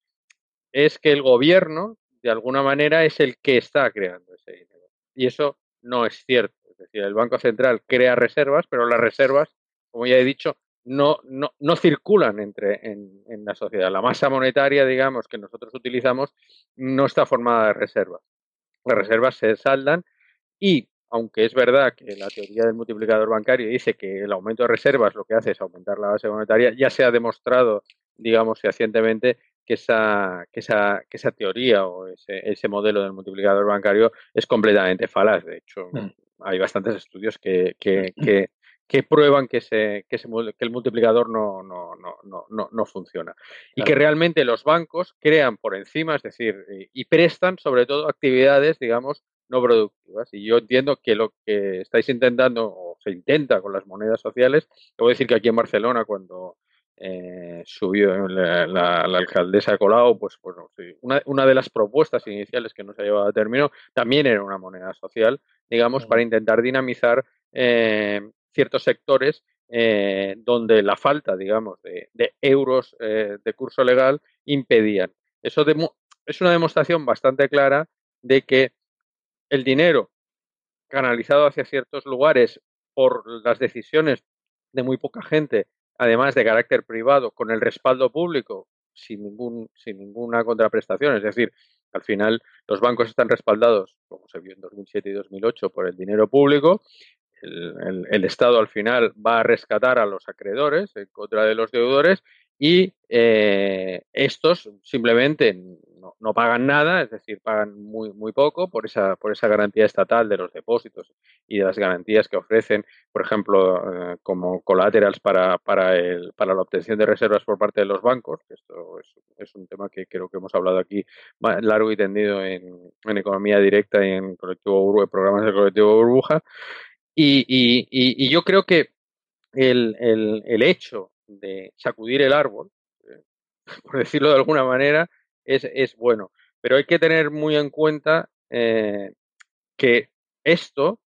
es que el gobierno de alguna manera es el que está creando ese dinero. Y eso no es cierto. Es decir, el Banco Central crea reservas, pero las reservas como ya he dicho, no, no, no circulan entre, en, en, la sociedad. La masa monetaria, digamos, que nosotros utilizamos, no está formada de reservas. Las reservas se saldan y, aunque es verdad que la teoría del multiplicador bancario dice que el aumento de reservas lo que hace es aumentar la base monetaria, ya se ha demostrado, digamos, fehacientemente que esa, que esa, que esa teoría o ese, ese modelo del multiplicador bancario es completamente falaz. De hecho, mm. hay bastantes estudios que, que, que que prueban que, se, que, se, que el multiplicador no, no, no, no, no funciona. Y que realmente los bancos crean por encima, es decir, y prestan sobre todo actividades, digamos, no productivas. Y yo entiendo que lo que estáis intentando, o se intenta con las monedas sociales, a decir que aquí en Barcelona, cuando eh, subió la, la, alcaldesa Colau, pues sí. una, una, de las propuestas iniciales que no se ha llevado a término también era una moneda social, digamos, para intentar dinamizar eh, ciertos sectores eh, donde la falta, digamos, de, euros eh, de curso legal impedían. Eso es una demostración bastante clara de que el dinero canalizado hacia ciertos lugares por las decisiones de muy poca gente, además de carácter privado, con el respaldo público, sin, ningún, sin ninguna contraprestación, es decir, al final los bancos están respaldados, como se vio en 2007 y 2008, por el dinero público. El, Estado al final va a rescatar a los acreedores en contra de los deudores y eh, estos simplemente no, pagan nada, es decir, pagan muy, muy poco por esa, por esa garantía estatal de los depósitos y de las garantías que ofrecen, por ejemplo, eh, como colaterals para, para, el, para la obtención de reservas por parte de los bancos. Esto es, un tema que creo que hemos hablado aquí largo y tendido en, economía directa y en colectivo programas del colectivo burbuja. Y, y, y, yo creo que el, el, hecho de sacudir el árbol, eh, por decirlo de alguna manera, es, es, bueno. Pero hay que tener muy en cuenta eh, que esto,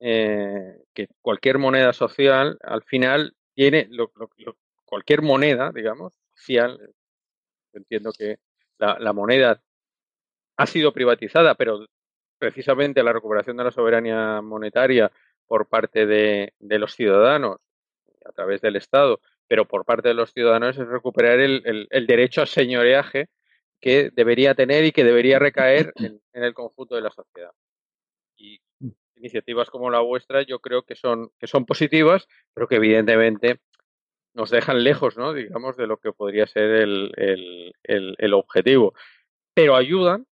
eh, que cualquier moneda social, al final tiene, lo, lo, cualquier moneda, digamos, social, entiendo que la, la moneda ha sido privatizada, pero precisamente la recuperación de la soberanía monetaria por parte de, de, los ciudadanos a través del Estado, pero por parte de los ciudadanos es recuperar el, el, el derecho a señoreaje que debería tener y que debería recaer en, el conjunto de la sociedad. Y iniciativas como la vuestra yo creo que son, que son positivas, pero que evidentemente nos dejan lejos, ¿no? digamos, de lo que podría ser el, el objetivo. Pero ayudan,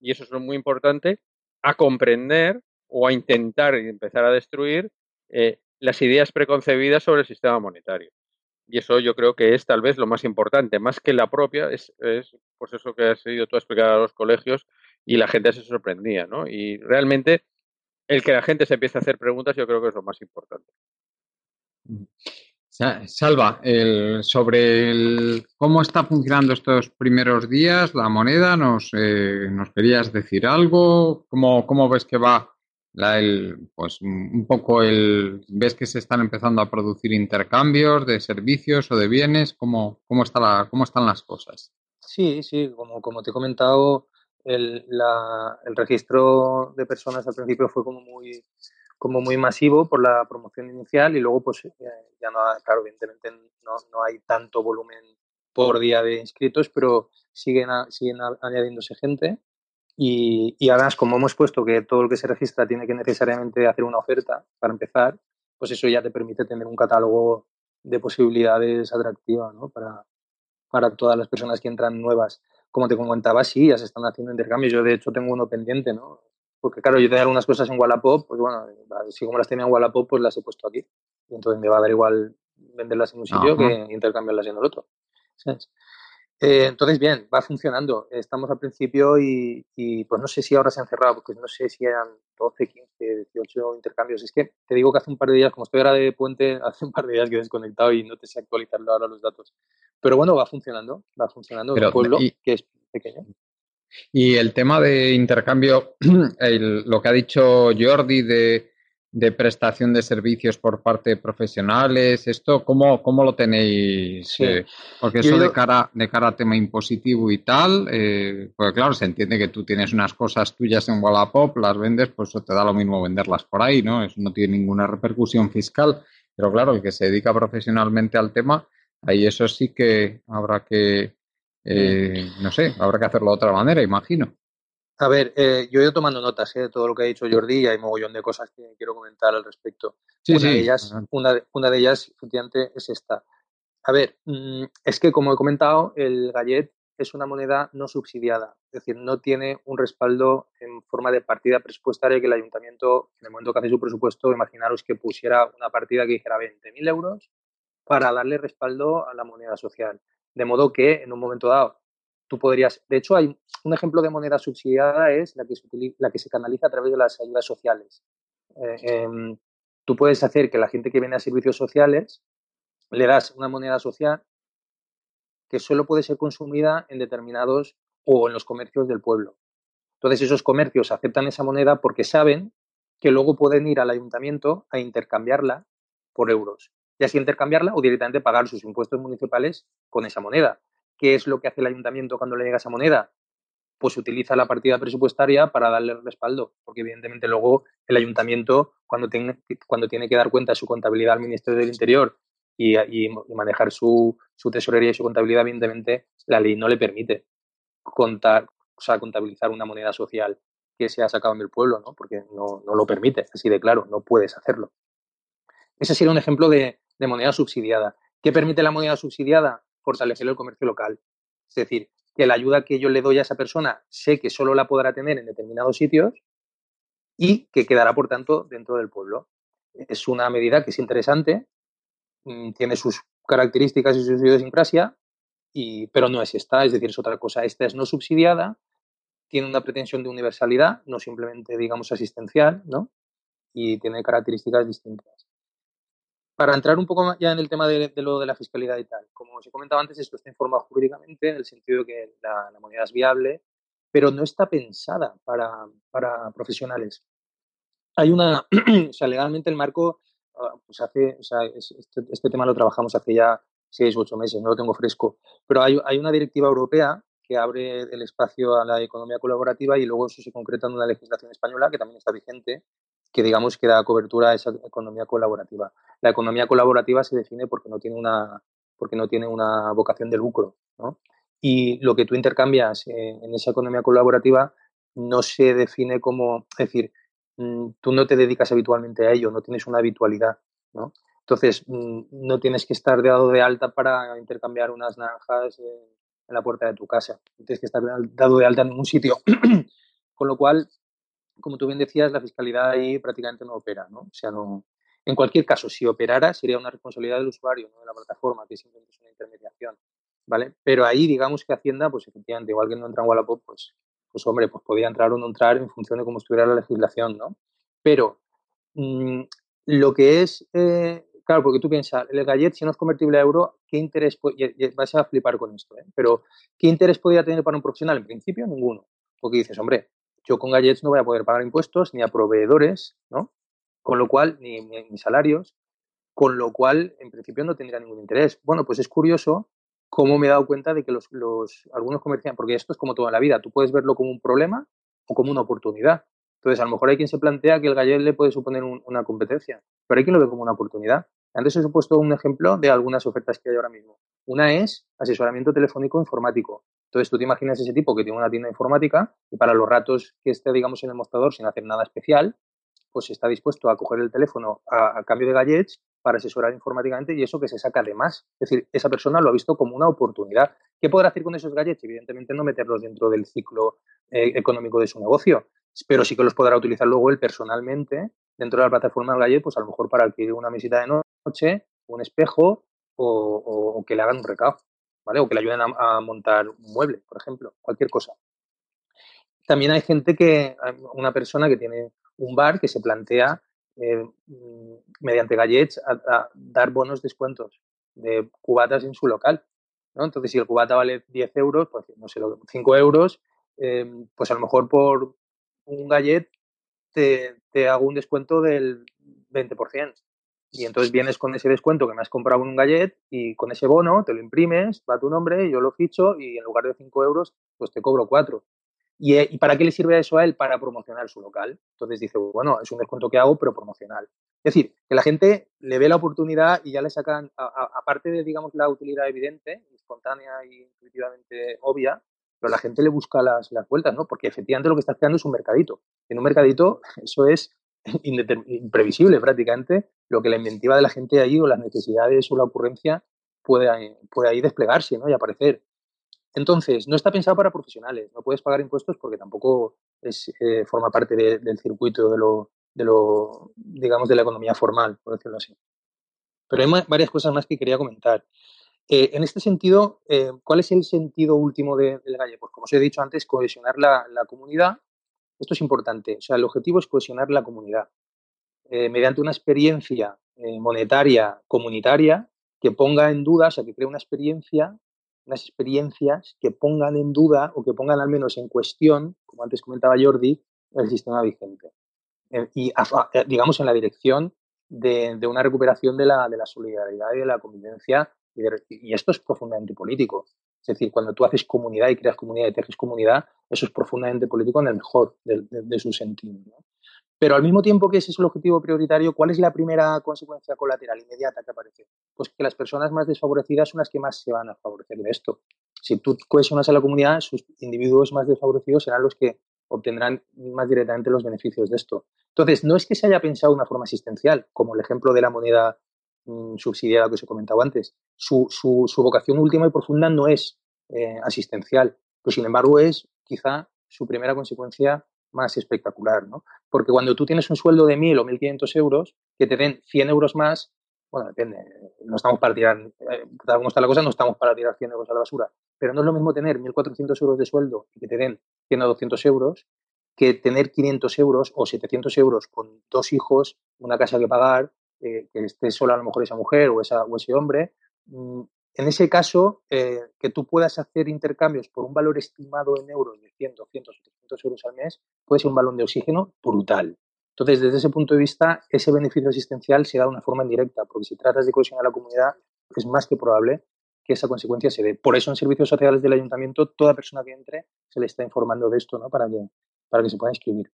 y eso es lo muy importante, a comprender o a intentar empezar a destruir eh, las ideas preconcebidas sobre el sistema monetario. Y eso yo creo que es tal vez lo más importante, más que la propia, es, es pues eso que has ido tú a explicar a los colegios y la gente se sorprendía, ¿no? Y realmente el que la gente se empiece a hacer preguntas yo creo que es lo más importante. Salva, sobre cómo está funcionando estos primeros días la moneda, ¿nos, eh, nos querías decir algo? ¿Cómo, ¿Cómo, ves que va la, el, pues un poco el, ves que se están empezando a producir intercambios de servicios o de bienes? ¿Cómo, cómo, está la, cómo están las cosas? Sí, sí, como, como te he comentado, el, la, el registro de personas al principio fue como muy como muy masivo por la promoción inicial y luego pues eh, ya no, claro, evidentemente no, no hay tanto volumen por día de inscritos, pero siguen, siguen añadiéndose gente y, y, además como hemos puesto que todo el que se registra tiene que necesariamente hacer una oferta para empezar, pues eso ya te permite tener un catálogo de posibilidades atractivas ¿no? para, para todas las personas que entran nuevas. Como te comentaba, sí, ya se están haciendo intercambios. Yo de hecho tengo uno pendiente, ¿no? Porque claro, yo tenía algunas cosas en Wallapop, pues bueno, si como las tenía en Wallapop, pues las he puesto aquí. Y entonces me va a dar igual venderlas en un sitio que intercambiarlas en el otro. Eh, entonces, bien, va funcionando. Estamos al principio y, pues no sé si ahora se han cerrado, porque no sé si eran 12, 15, 18 intercambios. Es que te digo que hace un par de días, como estoy ahora de puente, hace un par de días que he desconectado y no te sé actualizarlo ahora los datos. Pero bueno, va funcionando, va funcionando en un pueblo que es pequeño. Y el tema de intercambio, lo que ha dicho Jordi de, prestación de servicios por parte de profesionales, ¿esto cómo, cómo lo tenéis? Eh, porque eso de, cara, de cara a tema impositivo y tal, eh, pues claro, se entiende que tú tienes unas cosas tuyas en Wallapop, las vendes, pues eso te da lo mismo venderlas por ahí, ¿no? Eso no tiene ninguna repercusión fiscal, pero claro, el que se dedica profesionalmente al tema, ahí eso sí que habrá que eh, no sé, habrá que hacerlo de otra manera, imagino. A ver, eh, yo he ido tomando notas eh, de todo lo que ha dicho Jordi y hay mogollón de cosas que quiero comentar al respecto. una, De ellas, una, de, ellas, efectivamente, es esta. A ver, mm, es que como he comentado, el gallet es una moneda no subsidiada, es decir, no tiene un respaldo en forma de partida presupuestaria que el ayuntamiento, en el momento que hace su presupuesto, imaginaros que pusiera una partida que dijera 20.000 euros para darle respaldo a la moneda social. De modo que en un momento dado tú podrías, de hecho hay un ejemplo de moneda subsidiada es la que se, la que se canaliza a través de las ayudas sociales. Eh, em, tú puedes hacer que la gente que viene a servicios sociales le das una moneda social que solo puede ser consumida en determinados o en los comercios del pueblo. Entonces esos comercios aceptan esa moneda porque saben que luego pueden ir al ayuntamiento a intercambiarla por euros ya sea intercambiarla o directamente pagar sus impuestos municipales con esa moneda. ¿Qué es lo que hace el ayuntamiento cuando le llega esa moneda? Pues utiliza la partida presupuestaria para darle respaldo, porque evidentemente luego el ayuntamiento, cuando tiene, cuando tiene que dar cuenta de su contabilidad al Ministerio del Interior y, manejar su, tesorería y su contabilidad, evidentemente la ley no le permite contar, o sea, contabilizar una moneda social que se ha sacado en el pueblo, ¿no? porque no, no lo permite, así de claro, no puedes hacerlo. Ese sería un ejemplo de moneda subsidiada. ¿Qué permite la moneda subsidiada? Fortalecer el comercio local. Es decir, que la ayuda que yo le doy a esa persona sé que solo la podrá tener en determinados sitios y que quedará, por tanto, dentro del pueblo. Es una medida que es interesante, mm, tiene sus características y su idiosincrasia, y, pero no es esta, es decir, es otra cosa. Esta es no subsidiada, tiene una pretensión de universalidad, no simplemente, digamos, asistencial, ¿no? Y tiene características distintas para entrar un poco ya en el tema de, lo de la fiscalidad y tal, como os he comentado antes, esto está informado jurídicamente en el sentido de que la, moneda es viable, pero no está pensada para, profesionales. Hay una, o sea, legalmente el marco, ah, pues hace, o sea, este, este, tema lo trabajamos hace ya seis u ocho meses, no lo tengo fresco, pero hay, hay una directiva europea que abre el espacio a la economía colaborativa y luego eso se concreta en una legislación española que también está vigente que digamos que da cobertura a esa economía colaborativa. La economía colaborativa se define porque no tiene una, porque no tiene una vocación de lucro, ¿no? y lo que tú intercambias en esa economía colaborativa no se define como, es decir, mm, tú no te dedicas habitualmente a ello, no tienes una habitualidad, ¿no? Entonces, mm, no tienes que estar dado de alta para intercambiar unas naranjas en la puerta de tu casa. Tienes que estar dado de alta en ningún sitio. Con lo cual, como tú bien decías, la fiscalidad ahí prácticamente no opera, ¿no? O sea, no... En cualquier caso, si operara, sería una responsabilidad del usuario, no de la plataforma, que simplemente es una intermediación, ¿vale? Pero ahí, digamos que Hacienda, pues efectivamente, igual que no entra en Wallapop, pues, pues hombre, pues podía entrar o no entrar en función de cómo estuviera la legislación, ¿no? Pero mm, lo que es eh, claro, porque tú piensas, el gallet, si no es convertible a euro, ¿qué interés, vas a flipar con esto, ¿eh? pero ¿qué interés podría tener para un profesional? En principio, ninguno. Porque dices, hombre, yo con gallets no voy a poder pagar impuestos ni a proveedores, ¿no? Con lo cual, ni, ni, salarios, con lo cual, en principio, no tendría ningún interés. Bueno, pues es curioso cómo me he dado cuenta de que los, los algunos comerciantes, porque esto es como toda la vida, tú puedes verlo como un problema o como una oportunidad. Entonces, a lo mejor hay quien se plantea que el gallet le puede suponer una competencia, pero hay quien lo ve como una oportunidad. Antes os he puesto un ejemplo de algunas ofertas que hay ahora mismo. Una es asesoramiento telefónico informático. Entonces tú te imaginas ese tipo que tiene una tienda informática y para los ratos que esté, digamos, en el mostrador sin hacer nada especial, pues está dispuesto a coger el teléfono a, cambio de gadgets para asesorar informáticamente y eso que se saca de más. Es decir, esa persona lo ha visto como una oportunidad. ¿Qué podrá hacer con esos gadgets? Evidentemente no meterlos dentro del ciclo eh, económico de su negocio, pero sí que los podrá utilizar luego él personalmente dentro de la plataforma del gadget, pues a lo mejor para adquirir una mesita de noche, un espejo o, que le hagan un recado, ¿vale? O que le ayuden a, montar un mueble, por ejemplo, cualquier cosa. También hay gente que, una persona que tiene un bar que se plantea eh, mm, mediante gallets a, dar bonos descuentos de cubatas en su local. Entonces, si el cubata vale 10 euros, pues no sé, 5 euros, eh, pues a lo mejor por un gallet te, te hago un descuento del 20%. Y entonces vienes con ese descuento que me has comprado en un gallet y con ese bono te lo imprimes, va tu nombre, yo lo ficho y en lugar de 5 euros, pues te cobro 4. Eh, ¿Y, para qué le sirve eso a él? Para promocionar su local. Entonces dice, bueno, es un descuento que hago, pero promocional. Es decir, que la gente le ve la oportunidad y ya le sacan, aparte de, digamos, la utilidad evidente, espontánea y intuitivamente obvia, pero la gente le busca las, las vueltas, ¿no? Porque efectivamente lo que está creando es un mercadito. En un mercadito eso es imprevisible prácticamente lo que la inventiva de la gente ahí o las necesidades o la ocurrencia puede, puede ahí desplegarse ¿no? y aparecer. Entonces, no está pensado para profesionales, no puedes pagar impuestos porque tampoco es, eh, forma parte del circuito de lo, de lo, digamos, de la economía formal, por decirlo así. Pero hay varias cosas más que quería comentar. Eh, en este sentido, eh, ¿cuál es el sentido último del Galle? Pues como os he dicho antes, cohesionar la comunidad esto es importante. O sea, el objetivo es cohesionar la comunidad eh, mediante una experiencia eh, monetaria comunitaria que ponga en duda, o sea, que cree una experiencia, unas experiencias que pongan en duda o que pongan al menos en cuestión, como antes comentaba Jordi, el sistema vigente. Eh, y, digamos, en la dirección de, una recuperación de la, de la, solidaridad y de la convivencia. y esto es profundamente político. Es decir, cuando tú haces comunidad y creas comunidad y tejes comunidad, eso es profundamente político en el mejor de, su sentido. Pero al mismo tiempo que ese es el objetivo prioritario, ¿cuál es la primera consecuencia colateral inmediata que aparece? Pues que las personas más desfavorecidas son las que más se van a favorecer de esto. Si tú cohesionas a la comunidad, sus individuos más desfavorecidos serán los que obtendrán más directamente los beneficios de esto. Entonces, no es que se haya pensado de una forma asistencial, como el ejemplo de la moneda Mm, que os he antes. Su, su, su vocación última y profunda no es eh, asistencial, pero sin embargo es quizá su primera consecuencia más espectacular, ¿no? Porque cuando tú tienes un sueldo de 1.000 o 1.500 euros, que te den 100 euros más, bueno, depende, no estamos para tirar, eh, tal como está la cosa, no estamos para tirar 100 euros a la basura, pero no es lo mismo tener 1.400 euros de sueldo y que te den 100 o 200 euros que tener 500 euros o 700 euros con dos hijos, una casa que pagar, eh, que esté sola a lo mejor esa mujer o, ese hombre, mm, en ese caso, eh, que tú puedas hacer intercambios por un valor estimado en euros de 100, 200 o 300 euros al mes, puede ser un balón de oxígeno brutal. Entonces, desde ese punto de vista, ese beneficio asistencial se da de una forma indirecta, porque si tratas de cohesionar la comunidad, es más que probable que esa consecuencia se dé. Por eso, en servicios sociales del ayuntamiento, toda persona que entre se le está informando de esto, ¿no? Para que, para que se pueda inscribir.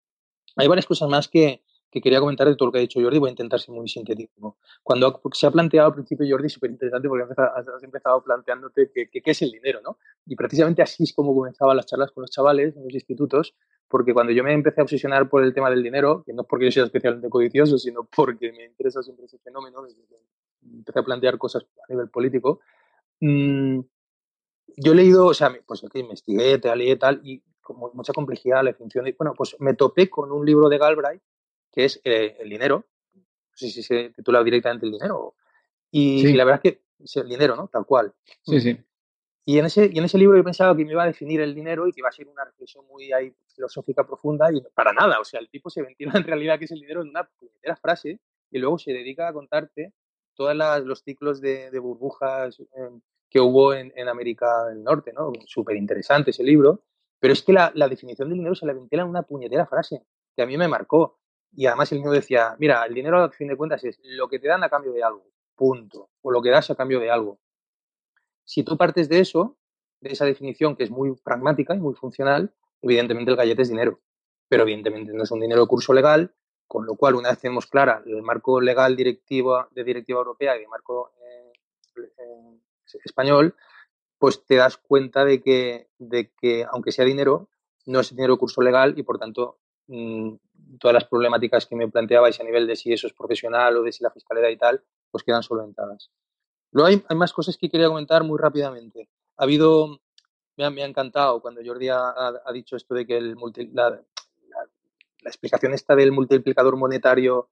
Hay varias cosas más que, que quería comentar de todo lo que ha dicho Jordi, voy a intentar ser muy sintético. Cuando se ha planteado al principio, Jordi, súper interesante porque has empezado planteándote qué es el dinero, ¿no? Y precisamente así es como comenzaban las charlas con los chavales en los institutos, porque cuando yo me empecé a obsesionar por el tema del dinero, que no es porque yo sea especialmente codicioso, sino porque me interesa siempre ese fenómeno, empecé a plantear cosas a nivel político, mmm, yo he leído, o sea, pues que investigué, tal y tal, y con mucha complejidad, la definición. Y bueno, pues me topé con un libro de Galbraith que es eh, El dinero. No sé si se titula directamente El dinero. Y, la verdad es que es el dinero, ¿no? Tal cual. Sí, sí. Y en, ese, y en ese libro yo pensaba que me iba a definir el dinero y que iba a ser una reflexión muy ahí, filosófica profunda y para nada. O sea, el tipo se ventila en realidad que es el dinero en una primera frase y luego se dedica a contarte todos los ciclos de, burbujas em, que hubo en, en, América del Norte, ¿no? Súper interesante ese libro. Pero es que la, la, definición del dinero se la ventila en una puñetera frase que a mí me marcó. Y además el niño decía, mira, el dinero a fin de cuentas es lo que te dan a cambio de algo, punto. O lo que das a cambio de algo. Si tú partes de eso, de esa definición que es muy pragmática y muy funcional, evidentemente el gallete es dinero. Pero evidentemente no es un dinero de curso legal, con lo cual una vez tenemos clara el marco legal directivo de directiva europea y de marco eh, eh, español, pues te das cuenta de que, de que aunque sea dinero, no es dinero de curso legal y por tanto mm, todas las problemáticas que me planteabais a nivel de si eso es profesional o de si la fiscalidad y tal, pues quedan solventadas. Luego hay, más cosas que quería comentar muy rápidamente. Ha habido, me ha, me ha encantado cuando Jordi ha, ha, dicho esto de que el la, la, explicación esta del multiplicador monetario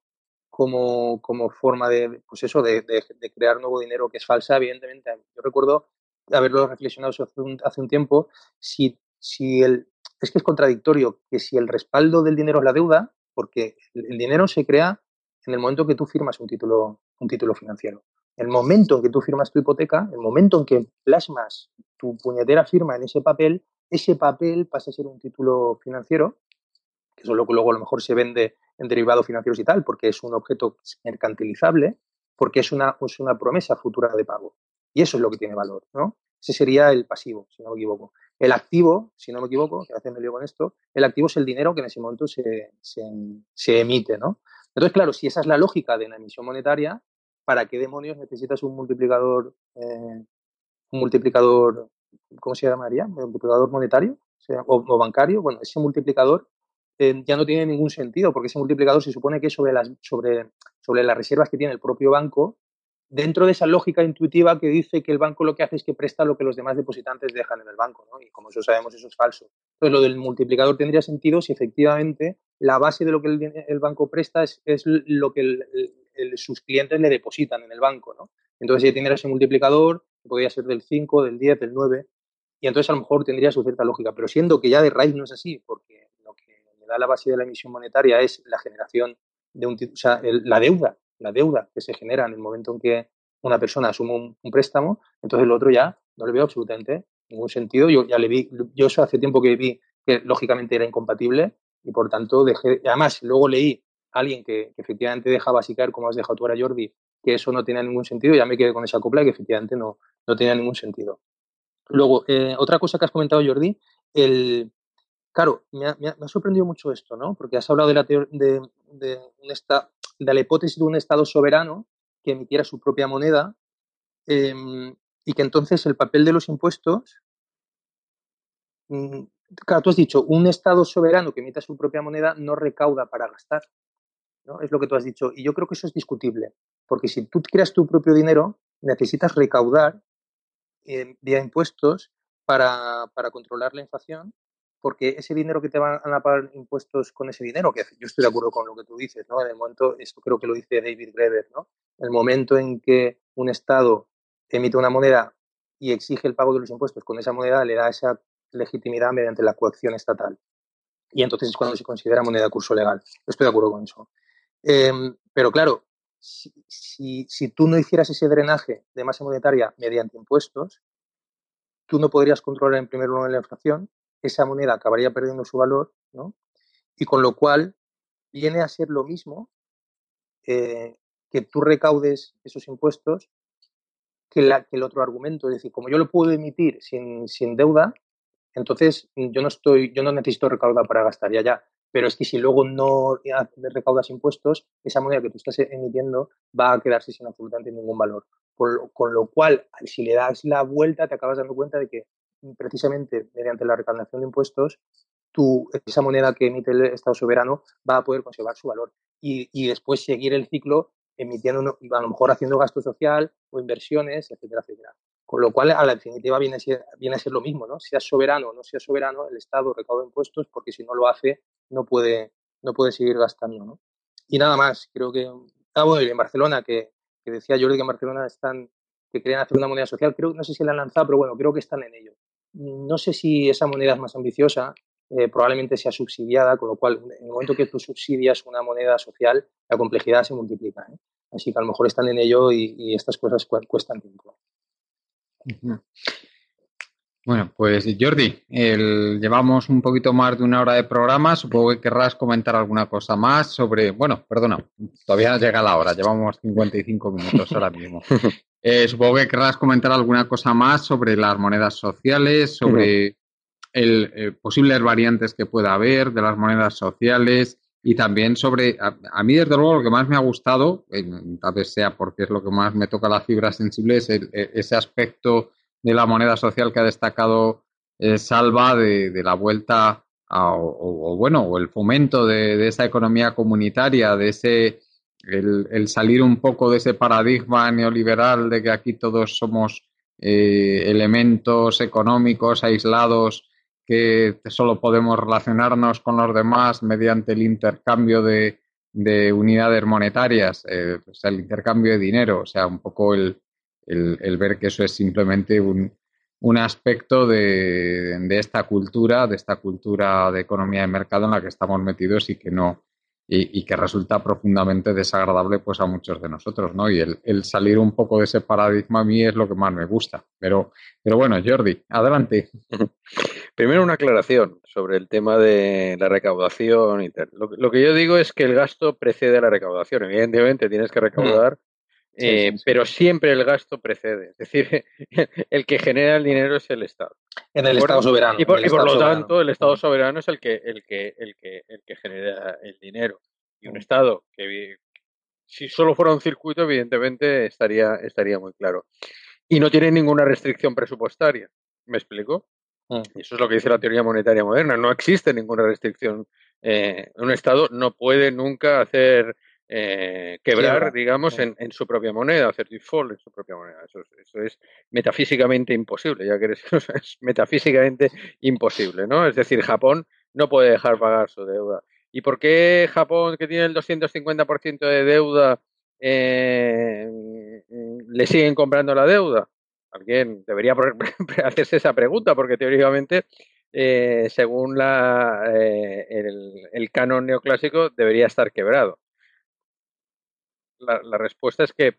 como, como forma de, pues eso, de, de, de, crear nuevo dinero que es falsa, evidentemente. Yo recuerdo haberlo reflexionado hace un, hace un tiempo, si, si el, es que es contradictorio que si el respaldo del dinero es la deuda, porque el dinero se crea en el momento en que tú firmas un título, un título financiero. El momento en que tú firmas tu hipoteca, el momento en que plasmas tu puñetera firma en ese papel, ese papel pasa a ser un título financiero, que es lo que luego a lo mejor se vende en derivados financieros y tal, porque es un objeto mercantilizable, porque es una, es una promesa futura de pago. Y eso es lo que tiene valor, ¿no? Ese sería el pasivo, si no me equivoco. El activo, si no me equivoco, que veces me lío con esto, el activo es el dinero que en ese momento se, se, emite, ¿no? Entonces, claro, si esa es la lógica de la emisión monetaria, ¿para qué demonios necesitas un multiplicador, eh, un multiplicador, ¿cómo se llamaría? ¿Un multiplicador monetario o, bancario? Bueno, ese multiplicador eh, ya no tiene ningún sentido, porque ese multiplicador se supone que es sobre las, sobre, sobre las reservas que tiene el propio banco dentro de esa lógica intuitiva que dice que el banco lo que hace es que presta lo que los demás depositantes dejan en el banco, ¿no? Y como eso sabemos, eso es falso. Entonces, lo del multiplicador tendría sentido si efectivamente la base de lo que el, banco presta es, lo que sus clientes le depositan en el banco, ¿no? Entonces, si tendría ese multiplicador, podría ser del 5, del 10, del 9, y entonces a lo mejor tendría su cierta lógica. Pero siendo que ya de raíz no es así, porque lo que le da la base de la emisión monetaria es la generación de un, o sea, la deuda la deuda que se genera en el momento en que una persona asume un, préstamo, entonces el otro ya no le veo absolutamente ningún sentido. Yo ya le vi, yo eso hace tiempo que vi que lógicamente era incompatible y por tanto dejé, además luego leí a alguien que, efectivamente dejaba así caer, como has dejado tú ahora Jordi, que eso no tenía ningún sentido, ya me quedé con esa copla que efectivamente no, no tenía ningún sentido. Luego, eh, otra cosa que has comentado Jordi, el, claro, me ha, sorprendido mucho esto, ¿no? Porque has hablado de la, de, de, la hipótesis de un Estado soberano que emitiera su propia moneda em, y que entonces el papel de los impuestos, mm, claro, tú has dicho, un Estado soberano que emita su propia moneda no recauda para gastar, ¿no? Es lo que tú has dicho. Y yo creo que eso es discutible, porque si tú creas tu propio dinero, necesitas recaudar eh, vía impuestos para, para controlar la inflación porque ese dinero que te van a pagar impuestos con ese dinero, que yo estoy de acuerdo con lo que tú dices, ¿no? En el momento, esto creo que lo dice David Greber, ¿no? El momento en que un Estado emite una moneda y exige el pago de los impuestos con esa moneda, le da esa legitimidad mediante la coacción estatal. Y entonces es cuando se considera moneda de curso legal. Estoy de acuerdo con eso. Em, pero claro, si, si, si tú no hicieras ese drenaje de masa monetaria mediante impuestos, tú no podrías controlar en primer lugar la inflación esa moneda acabaría perdiendo su valor, ¿no? Y con lo cual viene a ser lo mismo eh, que tú recaudes esos impuestos que, la, que, el otro argumento. Es decir, como yo lo puedo emitir sin, sin, deuda, entonces yo no estoy, yo no necesito recaudar para gastar, ya, ya. pero es que si luego no recaudas impuestos, esa moneda que tú estás emitiendo va a quedarse sin absolutamente ningún valor. Con lo, cual, si le das la vuelta, te acabas dando cuenta de que precisamente mediante la recaudación de impuestos, tú, esa moneda que emite el Estado soberano va a poder conservar su valor y, y después seguir el ciclo emitiendo, a lo mejor haciendo gasto social o inversiones, etcétera, etcétera. Con lo cual, a la definitiva viene a ser, viene a ser lo mismo, ¿no? Sea soberano o no sea soberano, el Estado recauda impuestos porque si no lo hace, no puede, no puede seguir gastando, ¿no? Y nada más, creo que... Ah, bueno, y en Barcelona, que, que decía Jordi que en Barcelona están, que querían hacer una moneda social, creo, no sé si la han lanzado, pero bueno, creo que están en ello. No sé si esa moneda es más ambiciosa, eh, probablemente sea subsidiada, con lo cual, en el momento que tú subsidias una moneda social, la complejidad se multiplica. ¿eh? Así que a lo mejor están en ello y, y estas cosas cuestan tiempo. Bueno, pues Jordi, llevamos un poquito más de una hora de programa. Supongo que querrás comentar alguna cosa más sobre. Bueno, perdona, todavía no llega la hora, llevamos 55 minutos ahora mismo. Eh, supongo que querrás comentar alguna cosa más sobre las monedas sociales, sobre el, eh, posibles variantes que pueda haber de las monedas sociales y también sobre. A, mí, desde luego, lo que más me ha gustado, tal vez sea porque es lo que más me toca la fibra sensible, es e, ese aspecto de la moneda social que ha destacado eh, Salva de, la vuelta o, bueno, o el fomento de, esa economía comunitaria, de ese el, salir un poco de ese paradigma neoliberal de que aquí todos somos eh, elementos económicos aislados que solo podemos relacionarnos con los demás mediante el intercambio de, unidades monetarias, eh, o sea, el intercambio de dinero, o sea, un poco el, el, ver que eso es simplemente un, un aspecto de, de, esta cultura, de esta cultura de economía de mercado en la que estamos metidos y que no y, que resulta profundamente desagradable pues a muchos de nosotros, ¿no? Y el, el, salir un poco de ese paradigma a mí es lo que más me gusta. Pero, pero bueno, Jordi, adelante. Primero una aclaración sobre el tema de la recaudación y tal. Lo, lo, que yo digo es que el gasto precede a la recaudación. Evidentemente tienes que recaudar eh, pero siempre el gasto precede. Es decir, el que genera el dinero es el Estado. En el Estado soberano. Y por, lo tanto, el Estado soberano es el que, el, que, el, que, el que genera el dinero. Y un Estado que, si solo fuera un circuito, evidentemente estaría, estaría muy claro. Y no tiene ninguna restricción presupuestaria. ¿Me explico? Mm. Eso es lo que dice la teoría monetaria moderna. No existe ninguna restricción. Eh, un Estado no puede nunca hacer eh, quebrar, digamos, en, su propia moneda, hacer default en su propia moneda. Eso, es metafísicamente imposible, ya que eres, es metafísicamente imposible, ¿no? Es decir, Japón no puede dejar pagar su deuda. ¿Y por qué Japón, que tiene el 250% de deuda, eh, le siguen comprando la deuda? Alguien debería hacerse esa pregunta, porque teóricamente, eh, según la, el, el canon neoclásico, debería estar quebrado la, respuesta es que,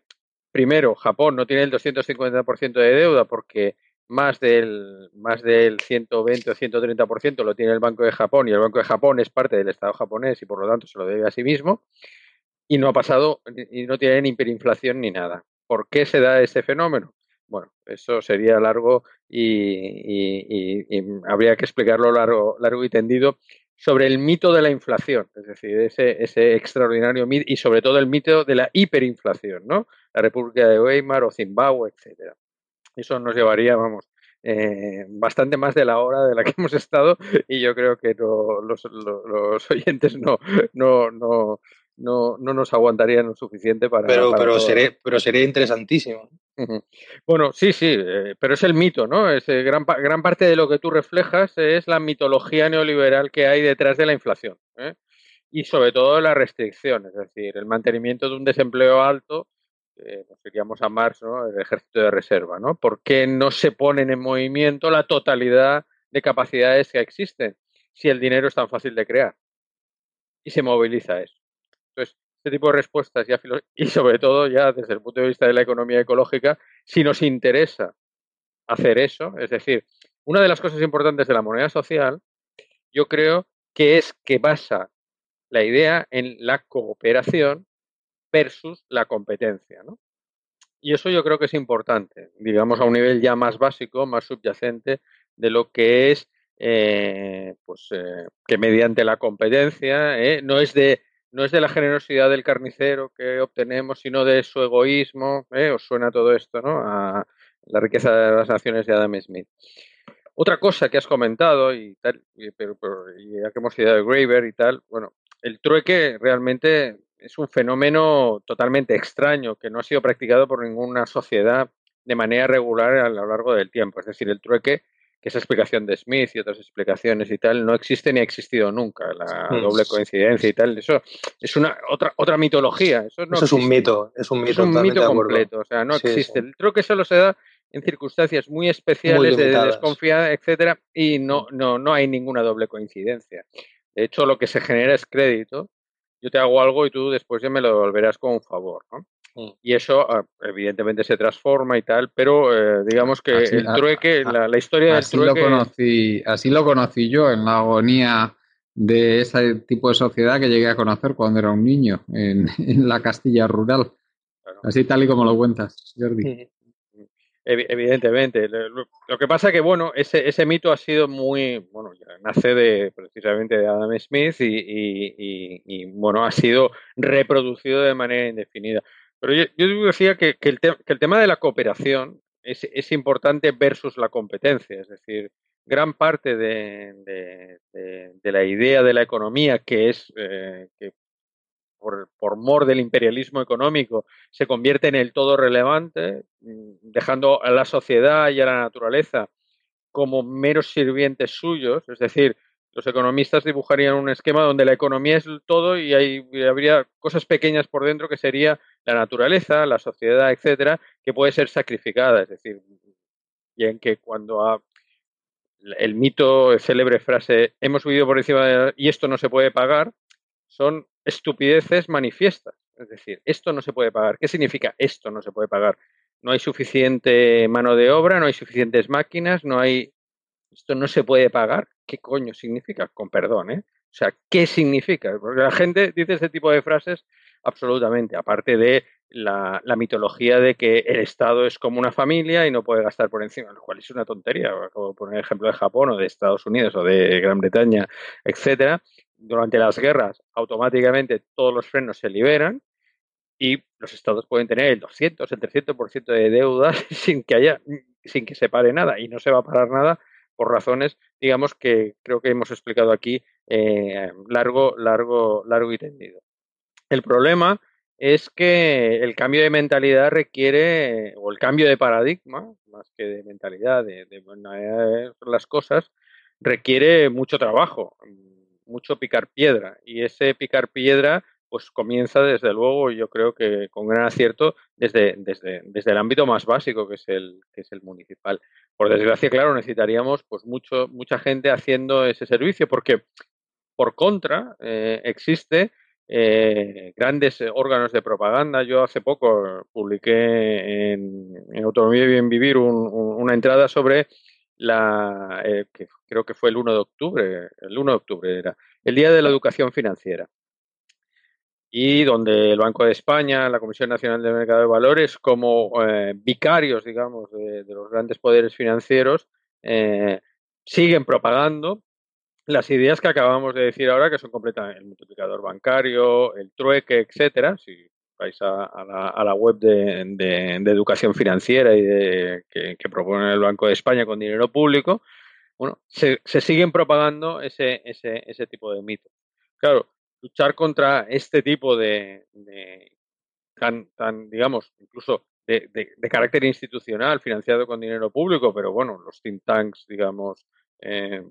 primero, Japón no tiene el 250% de deuda porque más del, más del 120 o 130% lo tiene el Banco de Japón y el Banco de Japón es parte del Estado japonés y por lo tanto se lo debe a sí mismo y no ha pasado y no tiene ni hiperinflación ni nada. ¿Por qué se da ese fenómeno? Bueno, eso sería largo y, y habría que explicarlo largo, largo y tendido sobre el mito de la inflación, es decir, ese, ese extraordinario mito y sobre todo el mito de la hiperinflación, ¿no? La República de Weimar o Zimbabue, etcétera. Eso nos llevaría, vamos, eh, bastante más de la hora de la que hemos estado y yo creo que los, los, oyentes no, no, no, no, no nos aguantarían lo suficiente para. Pero, pero, pero sería interesantísimo. Bueno, sí, sí, eh, pero es el mito, ¿no? Es, eh, gran, gran parte de lo que tú reflejas es la mitología neoliberal que hay detrás de la inflación. ¿eh? Y sobre todo la restricción, es decir, el mantenimiento de un desempleo alto, nos iríamos a Marx, ¿no? El ejército de reserva, ¿no? ¿Por qué no se ponen en movimiento la totalidad de capacidades que existen si el dinero es tan fácil de crear? Y se moviliza eso. Entonces, este tipo de respuestas ya y sobre todo ya desde el punto de vista de la economía ecológica, si nos interesa hacer eso, es decir, una de las cosas importantes de la moneda social, yo creo que es que basa la idea en la cooperación versus la competencia, ¿no? Y eso yo creo que es importante, digamos a un nivel ya más básico, más subyacente de lo que es eh, pues eh, que mediante la competencia eh, no es de no es de la generosidad del carnicero que obtenemos, sino de su egoísmo. ¿Os suena todo esto, no? A la riqueza de las naciones de Adam Smith. Otra cosa que has comentado, y tal, pero, ya que hemos ido de Graver y tal, bueno, el trueque realmente es un fenómeno totalmente extraño que no ha sido practicado por ninguna sociedad de manera regular a lo largo del tiempo. Es decir, el trueque que esa explicación de Smith y otras explicaciones y tal no existe ni ha existido nunca, la doble coincidencia y tal, eso es una otra otra mitología. Eso, no es un mito, es un mito, es un mito completo, o sea, no existe. El trueque solo se da en circunstancias muy especiales de desconfianza, etcétera, y no, no, no hay ninguna doble coincidencia. De hecho, lo que se genera es crédito. Yo te hago algo y tú después ya me lo devolverás con un favor, ¿no? Mm. Y eso ah, evidentemente se transforma y tal, pero eh, digamos que el trueque, la, historia así del trueque... Lo conocí, así lo conocí yo en la agonía de ese tipo de sociedad que llegué a conocer cuando era un niño en, la Castilla rural. Así tal y como lo cuentas, Jordi. Evidentemente. Lo que pasa que, bueno, ese, ese mito ha sido muy, bueno, nace de precisamente de Adam Smith y bueno, ha sido reproducido de manera indefinida. Pero yo, decía que, el tema de la cooperación es, importante versus la competencia, es decir, gran parte de, la idea de la economía, que es eh, que por, por, mor del imperialismo económico se convierte en el todo relevante, mm, dejando a la sociedad y a la naturaleza como meros sirvientes suyos, es decir, los economistas dibujarían un esquema donde la economía es todo y, hay, habría cosas pequeñas por dentro que sería la naturaleza, la sociedad, etcétera, que puede ser sacrificada. Es decir, y en que cuando el mito, célebre frase, hemos vivido por encima de y esto no se puede pagar, son estupideces manifiestas. Es decir, esto no se puede pagar. ¿Qué significa esto no se puede pagar? No hay suficiente mano de obra, no hay suficientes máquinas, no hay esto no se puede pagar. ¿Qué coño significa? Con perdón, ¿eh? O sea, ¿qué significa? Porque la gente dice este tipo de frases absolutamente, aparte de la, mitología de que el Estado es como una familia y no puede gastar por encima, lo cual es una tontería, como poner el ejemplo de Japón o de Estados Unidos o de Gran Bretaña, etcétera. Durante las guerras, automáticamente todos los frenos se liberan y los estados pueden tener el 200, el 300% de deuda sin que haya, sin que se pare nada y no se va a parar nada por razones, digamos, que creo que hemos explicado aquí eh, largo, largo, largo y tendido. El problema es que el cambio de mentalidad requiere, o el cambio de paradigma, más que de mentalidad, de, de, las cosas, requiere mucho trabajo, mucho picar piedra. Y ese picar piedra pues comienza desde luego, yo creo que con gran acierto, desde, desde, desde el ámbito más básico que es el, que es el municipal. Por desgracia, claro, necesitaríamos pues mucho, mucha gente haciendo ese servicio, porque por contra eh, existe eh, grandes órganos de propaganda. Yo hace poco publiqué en, Autonomía y Bien Vivir una entrada sobre la, eh, creo que fue el 1 de octubre, el 1 de octubre era, el Día de la Educación Financiera y donde el Banco de España, la Comisión Nacional del Mercado de Valores, como eh, vicarios, digamos, de, los grandes poderes financieros, eh, siguen propagando las ideas que acabamos de decir ahora, que son completamente el multiplicador bancario, el trueque, etcétera. Si vais a, la, web de, educación financiera y de, que, propone el Banco de España con dinero público, bueno, se, se siguen propagando ese, ese, ese tipo de mitos. Claro, luchar contra este tipo de, tan, tan, digamos, incluso de, carácter institucional, financiado con dinero público, pero bueno, los think tanks, digamos, eh,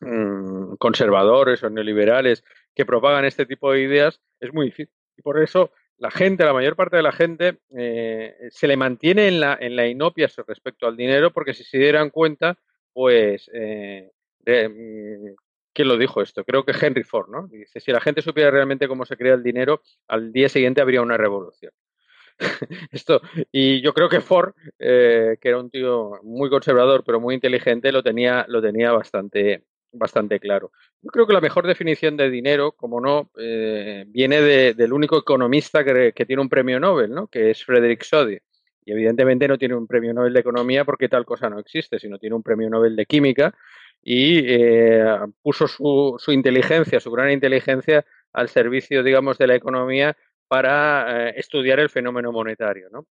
mm, conservadores o neoliberales que propagan este tipo de ideas, es muy difícil. Y por eso la gente, la mayor parte de la gente, eh, se le mantiene en la, en la inopia respecto al dinero, porque si se dieran cuenta, pues eh, mm, ¿Quién lo dijo esto? Creo que Henry Ford, ¿no? Dice, si la gente supiera realmente cómo se crea el dinero, al día siguiente habría una revolución. esto, y yo creo que Ford, eh, que era un tío muy conservador, pero muy inteligente, lo tenía, lo tenía bastante, bastante claro. Yo creo que la mejor definición de dinero, como no, eh, viene del único economista que, tiene un premio Nobel, ¿no? que es Frederick Soddy. Y evidentemente no tiene un premio Nobel de economía porque tal cosa no existe, sino tiene un premio Nobel de química y eh, puso su, su, inteligencia, su gran inteligencia al servicio, digamos, de la economía para eh, estudiar el fenómeno monetario, ¿no?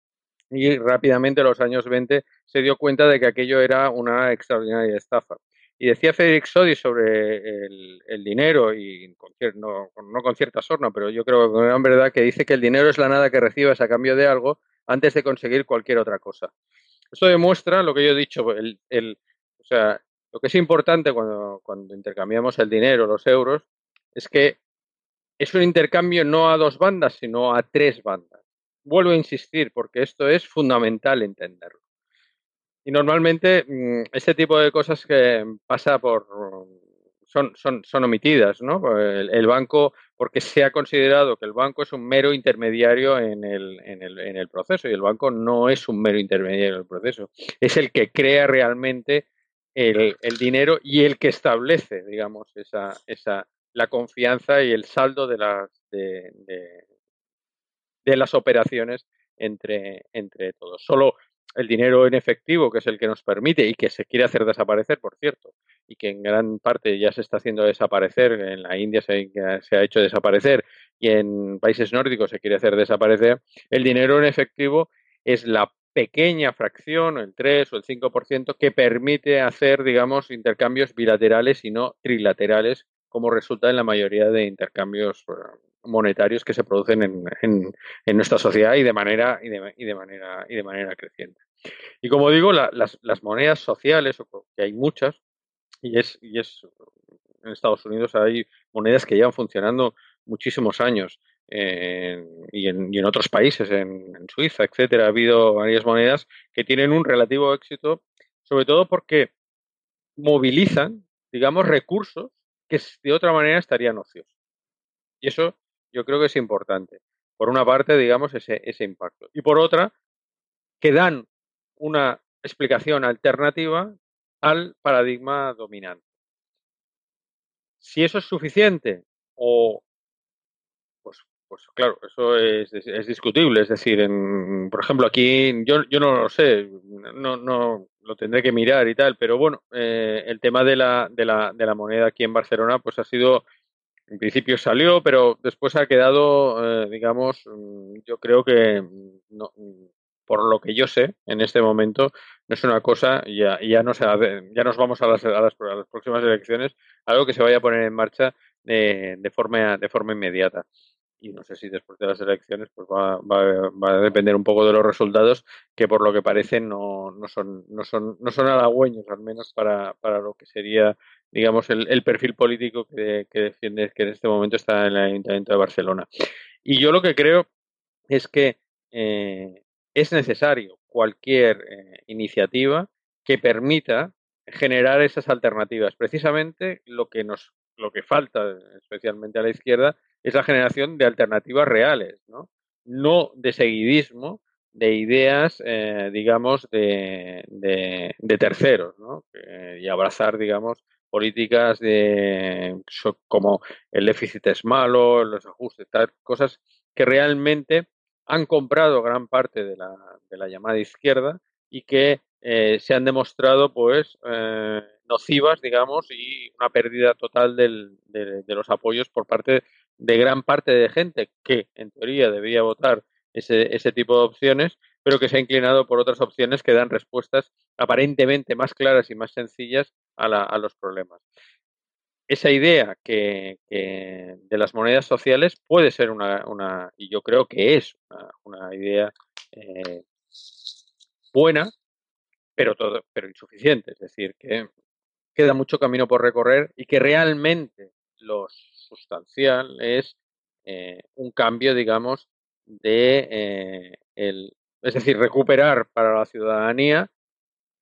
Y rápidamente, en los años 20, se dio cuenta de que aquello era una extraordinaria estafa. Y decía Federic Sodi sobre el, dinero, y con, no, no, con cierta sorna, pero yo creo que en verdad que dice que el dinero es la nada que recibes a cambio de algo antes de conseguir cualquier otra cosa. Esto demuestra lo que yo he dicho, el, el, o sea, lo que es importante cuando, cuando intercambiamos el dinero, los euros, es que es un intercambio no a dos bandas, sino a tres bandas. Vuelvo a insistir, porque esto es fundamental entenderlo. Y normalmente mm, este tipo de cosas que pasa por son, son, son omitidas, ¿no? El, banco, porque se ha considerado que el banco es un mero intermediario en el, en, el, en el proceso y el banco no es un mero intermediario en el proceso, es el que crea realmente el, el dinero y el que establece, digamos, esa, esa, la confianza y el saldo de las, de, de, las operaciones entre, entre todos. Solo el dinero en efectivo, que es el que nos permite y que se quiere hacer desaparecer, por cierto, y que en gran parte ya se está haciendo desaparecer, en la India se, ha hecho desaparecer y en países nórdicos se quiere hacer desaparecer, el dinero en efectivo es la pequeña fracción, el 3 o el 5%, que permite hacer, digamos, intercambios bilaterales y no trilaterales como resulta en la mayoría de intercambios monetarios que se producen en, en, nuestra sociedad y de manera y de, y de, manera y de manera creciente. Y como digo, las, las, monedas sociales, que hay muchas, y es, y es en Estados Unidos hay monedas que llevan funcionando muchísimos años. y, en, y, en, otros países, en, en, Suiza, etcétera, ha habido varias monedas que tienen un relativo éxito, sobre todo porque movilizan, digamos, recursos que de otra manera estarían ociosos. Y eso yo creo que es importante. Por una parte, digamos, ese, ese impacto. Y por otra, que dan una explicación alternativa al paradigma dominante. Si eso es suficiente o pues, pues claro, eso es, es, discutible. Es decir, en, por ejemplo, aquí yo, yo no lo sé, no, no lo tendré que mirar y tal, pero bueno, eh, el tema de la, de, la, de la moneda aquí en Barcelona, pues ha sido, en principio salió, pero después ha quedado, eh, digamos, mm, yo creo que, mm, no, mm, por lo que yo sé, en este momento, no es una cosa, ya, ya, no se, ya nos vamos a las, a las, próximas elecciones, algo que se vaya a poner en marcha de, de, forma, de forma inmediata. Y no sé si después de las elecciones pues va, va, va, a depender un poco de los resultados que por lo que parece no, no son no son no son halagüeños al menos para, para lo que sería digamos el, el perfil político que, que, defiende que en este momento está en el Ayuntamiento de Barcelona y yo lo que creo es que eh, es necesario cualquier eh, iniciativa que permita generar esas alternativas precisamente lo que nos lo que falta especialmente a la izquierda es la generación de alternativas reales, ¿no? No de seguidismo de ideas, eh, digamos, de, de, de, terceros, ¿no? y abrazar, digamos, políticas de como el déficit es malo, los ajustes, tal, cosas que realmente han comprado gran parte de la, de la llamada izquierda y que eh, se han demostrado, pues, eh, nocivas, digamos, y una pérdida total del, de, de, los apoyos por parte de gran parte de gente que, en teoría, debería votar ese, ese tipo de opciones, pero que se ha inclinado por otras opciones que dan respuestas aparentemente más claras y más sencillas a, la, a los problemas. Esa idea que, de las monedas sociales puede ser una, una y yo creo que es una, idea eh, buena, pero, todo, pero insuficiente. Es decir, que queda mucho camino por recorrer y que realmente los sustancial es eh, un cambio, digamos, de eh, el, es decir, recuperar para la ciudadanía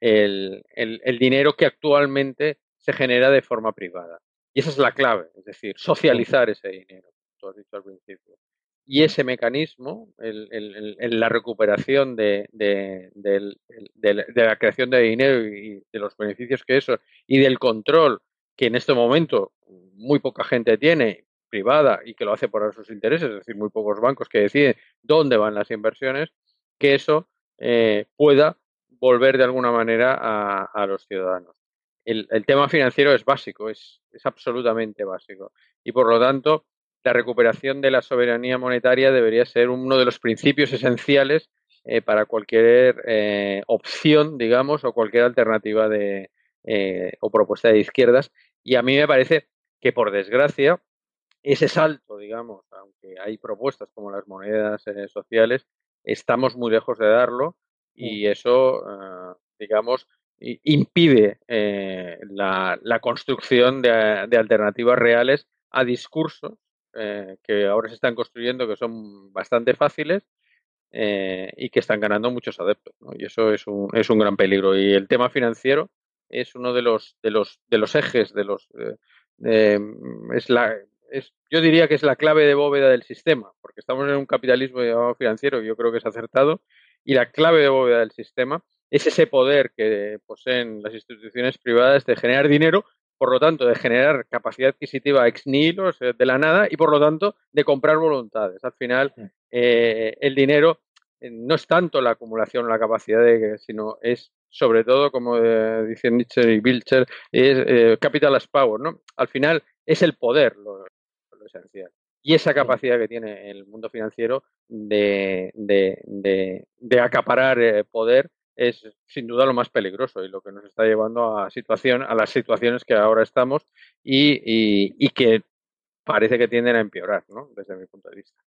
el, el, el, dinero que actualmente se genera de forma privada. Y esa es la clave, es decir, socializar ese dinero, tú has dicho al principio. Y ese mecanismo, el, el, la recuperación de, de, de, de, la creación de dinero y de los beneficios que eso, y del control que en este momento muy poca gente tiene, privada, y que lo hace por sus intereses, es decir, muy pocos bancos que deciden dónde van las inversiones, que eso eh, pueda volver de alguna manera a, los ciudadanos. el, tema financiero es básico, es, es absolutamente básico. Y por lo tanto, la recuperación de la soberanía monetaria debería ser uno de los principios esenciales eh, para cualquier eh, opción, digamos, o cualquier alternativa de, eh, o propuesta de izquierdas. Y a mí me parece que, por desgracia, ese salto, digamos, aunque hay propuestas como las monedas sociales, estamos muy lejos de darlo y eso, digamos, impide la, construcción de, alternativas reales a discursos que ahora se están construyendo que son bastante fáciles eh, y que están ganando muchos adeptos. Y eso es un, es un gran peligro. Y el tema financiero es uno de los, de los, de los ejes, de los, eh, es la, es, yo diría que es la clave de bóveda del sistema, porque estamos en un capitalismo financiero y yo creo que es acertado, y la clave de bóveda del sistema es ese poder que poseen las instituciones privadas de generar dinero, por lo tanto, de generar capacidad adquisitiva ex nihilo, de la nada, y por lo tanto, de comprar voluntades. Al final, eh, el dinero eh, no es tanto la acumulación, la capacidad de, sino es sobre todo, como eh, dicen Nietzsche y Wilcher, es capital as power, ¿no? Al final es el poder lo, esencial. Y esa capacidad que tiene el mundo financiero de, de, acaparar poder es sin duda lo más peligroso y lo que nos está llevando a situación a las situaciones que ahora estamos y, y que parece que tienden a empeorar, ¿no? Desde mi punto de vista.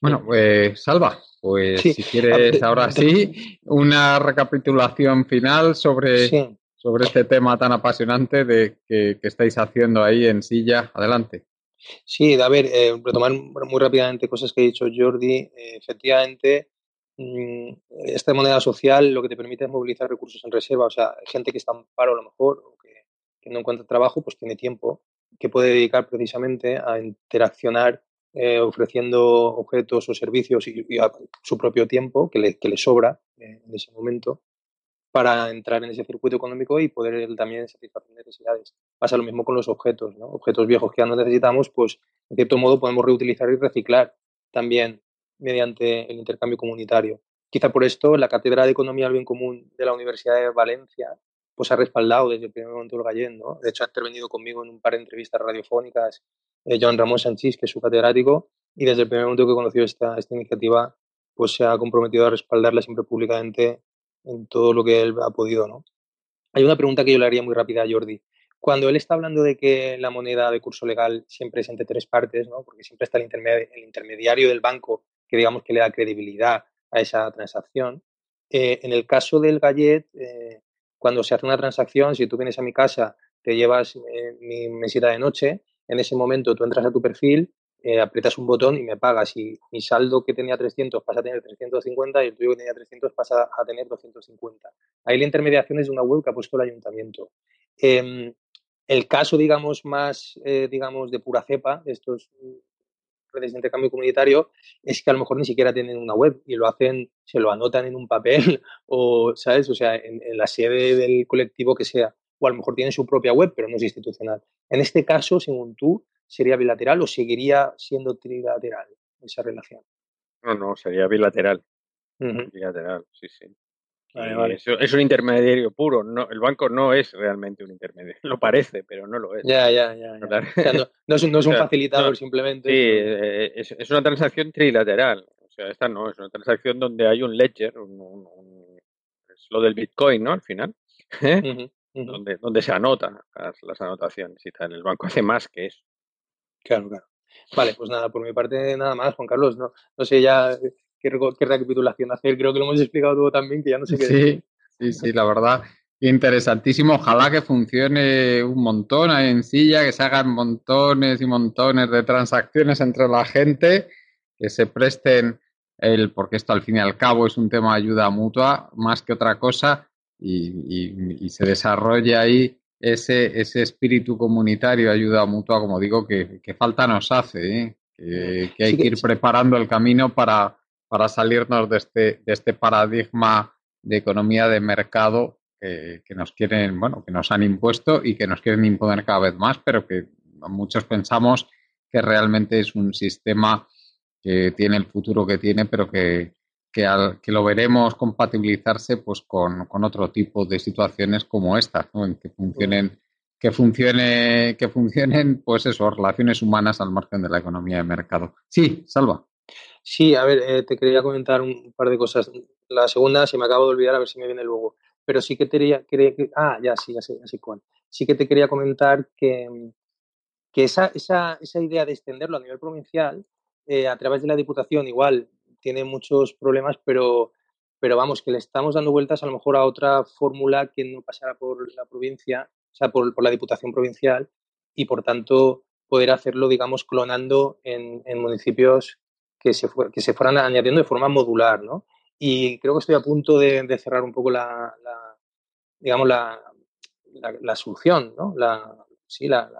Bueno, pues Salva, pues si quieres ahora sí, una recapitulación final sobre, sobre este tema tan apasionante de que, estáis haciendo ahí en silla. Adelante. Sí, a ver, eh, retomar muy rápidamente cosas que ha dicho Jordi. Efectivamente, mm, esta moneda social lo que te permite es movilizar recursos en reserva. O sea, gente que está en paro a lo mejor o que, no encuentra trabajo, pues tiene tiempo que puede dedicar precisamente a interaccionar eh, ofreciendo objetos o servicios y, a su propio tiempo que le, que le sobra eh, en ese momento para entrar en ese circuito económico y poder también satisfacer necesidades. Pasa lo mismo con los objetos, ¿no? Objetos viejos que ya no necesitamos, pues en cierto modo podemos reutilizar y reciclar también mediante el intercambio comunitario. Quizá por esto la Cátedra de Economía del Bien Común de la Universidad de Valencia pues ha respaldado desde el primer momento el Gallén, ¿no? De hecho, ha intervenido conmigo en un par de entrevistas radiofónicas eh, Joan Ramón Sanchís, que es su catedrático, y desde el primer momento que conoció esta, esta iniciativa, pues se ha comprometido a respaldarla siempre públicamente en todo lo que él ha podido, ¿no? Hay una pregunta que yo le haría muy rápida a Jordi. Cuando él está hablando de que la moneda de curso legal siempre es entre tres partes, ¿no? Porque siempre está el, intermediario del banco que digamos que le da credibilidad a esa transacción. Eh, en el caso del Gallet, eh, cuando se hace una transacción, si tú vienes a mi casa, te llevas mi mesita de noche, en ese momento tú entras a tu perfil, eh, aprietas un botón y me pagas. Y mi saldo que tenía 300 pasa a tener 350 y el tuyo que tenía 300 pasa a tener 250. Ahí la intermediación es de una web que ha puesto el ayuntamiento. Em, el caso, digamos, más, eh, digamos, de pura cepa, estos redes de intercambio comunitario, es que a lo mejor ni siquiera tienen una web y lo hacen, se lo anotan en un papel o, ¿sabes? O sea, en la sede del colectivo que sea o a lo mejor tiene su propia web, pero no es institucional. En este caso, según tú, ¿sería bilateral o seguiría siendo trilateral esa relación? No, no, sería bilateral. Bilateral, sí, sí. Es, un intermediario puro. No, el banco no es realmente un intermediario. Lo parece, pero no lo es. Ya, ya, ya. no, es, un facilitador simplemente. Sí, eh, es, una transacción trilateral. O sea, esta no, es una transacción donde hay un ledger, es lo del Bitcoin, ¿no? Al final. ¿Eh? donde, donde se anotan las, anotaciones y tal. El banco hace más que eso. Claro, claro. Vale, pues nada, por mi parte nada más, Juan Carlos. No, no sé ya qué, qué recapitulación hacer. Creo que lo hemos explicado todo también, que ya no sé qué sí, Sí, sí, la verdad. Interesantísimo. Ojalá que funcione un montón ahí en silla, que se hagan montones y montones de transacciones entre la gente, que se presten el, porque esto al fin y al cabo es un tema de ayuda mutua más que otra cosa, y, se desarrolla ahí ese, ese espíritu comunitario, ayuda mutua, como digo, que, falta nos hace, ¿eh? que, hay que ir preparando el camino para, para salirnos de este, de este paradigma de economía de mercado que, nos quieren, bueno, que nos han impuesto y que nos quieren imponer cada vez más, pero que muchos pensamos que realmente es un sistema que tiene el futuro que tiene, pero que, que, al, que lo veremos compatibilizarse pues con, otro tipo de situaciones como esta, en que funcionen que funcione que funcionen pues eso relaciones humanas al margen de la economía de mercado. Sí salva. Sí a ver eh, te quería comentar un par de cosas. La segunda se me acabo de olvidar a ver si me viene luego. Pero sí que te quería, que, ah ya sí ya sé, sí que te quería comentar que que esa, esa, esa idea de extenderlo a nivel provincial eh, a través de la Diputación igual tiene muchos problemas, pero, pero vamos, que le estamos dando vueltas a lo mejor a otra fórmula que no pasara por la provincia, o sea, por, la Diputación Provincial y por tanto poder hacerlo, digamos, clonando en, en municipios que se, que se fueran añadiendo de forma modular, ¿no? Y creo que estoy a punto de, cerrar un poco la, digamos, la, solución, ¿no? Sí, la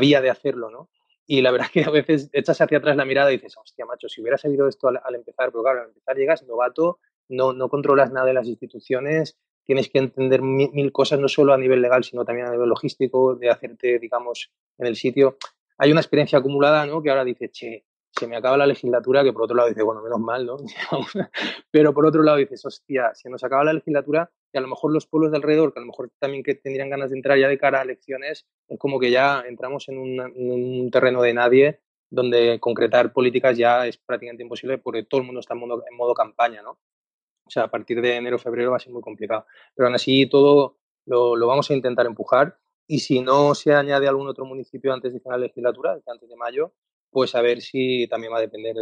vía de hacerlo, ¿no? Y la verdad es que a veces echas hacia atrás la mirada y dices, hostia, macho, si hubiera sabido esto al, empezar, pero claro, al empezar llegas novato, no, no controlas nada de las instituciones, tienes que entender mil, cosas, no solo a nivel legal, sino también a nivel logístico, de hacerte, digamos, en el sitio. Hay una experiencia acumulada, ¿no? Que ahora dices, che, se me acaba la legislatura, que por otro lado dices, bueno, menos mal, ¿no? pero por otro lado dices, hostia, se nos acaba la legislatura, y a lo mejor los pueblos de alrededor, que a lo mejor también que tendrían ganas de entrar ya de cara a elecciones, es como que ya entramos en un, terreno de nadie donde concretar políticas ya es prácticamente imposible porque todo el mundo está en modo, en modo campaña, ¿no? O sea, a partir de enero, febrero va a ser muy complicado. Pero aún así todo lo, lo vamos a intentar empujar y si no se añade algún otro municipio antes de final de legislatura, antes de mayo, pues a ver si también va a depender,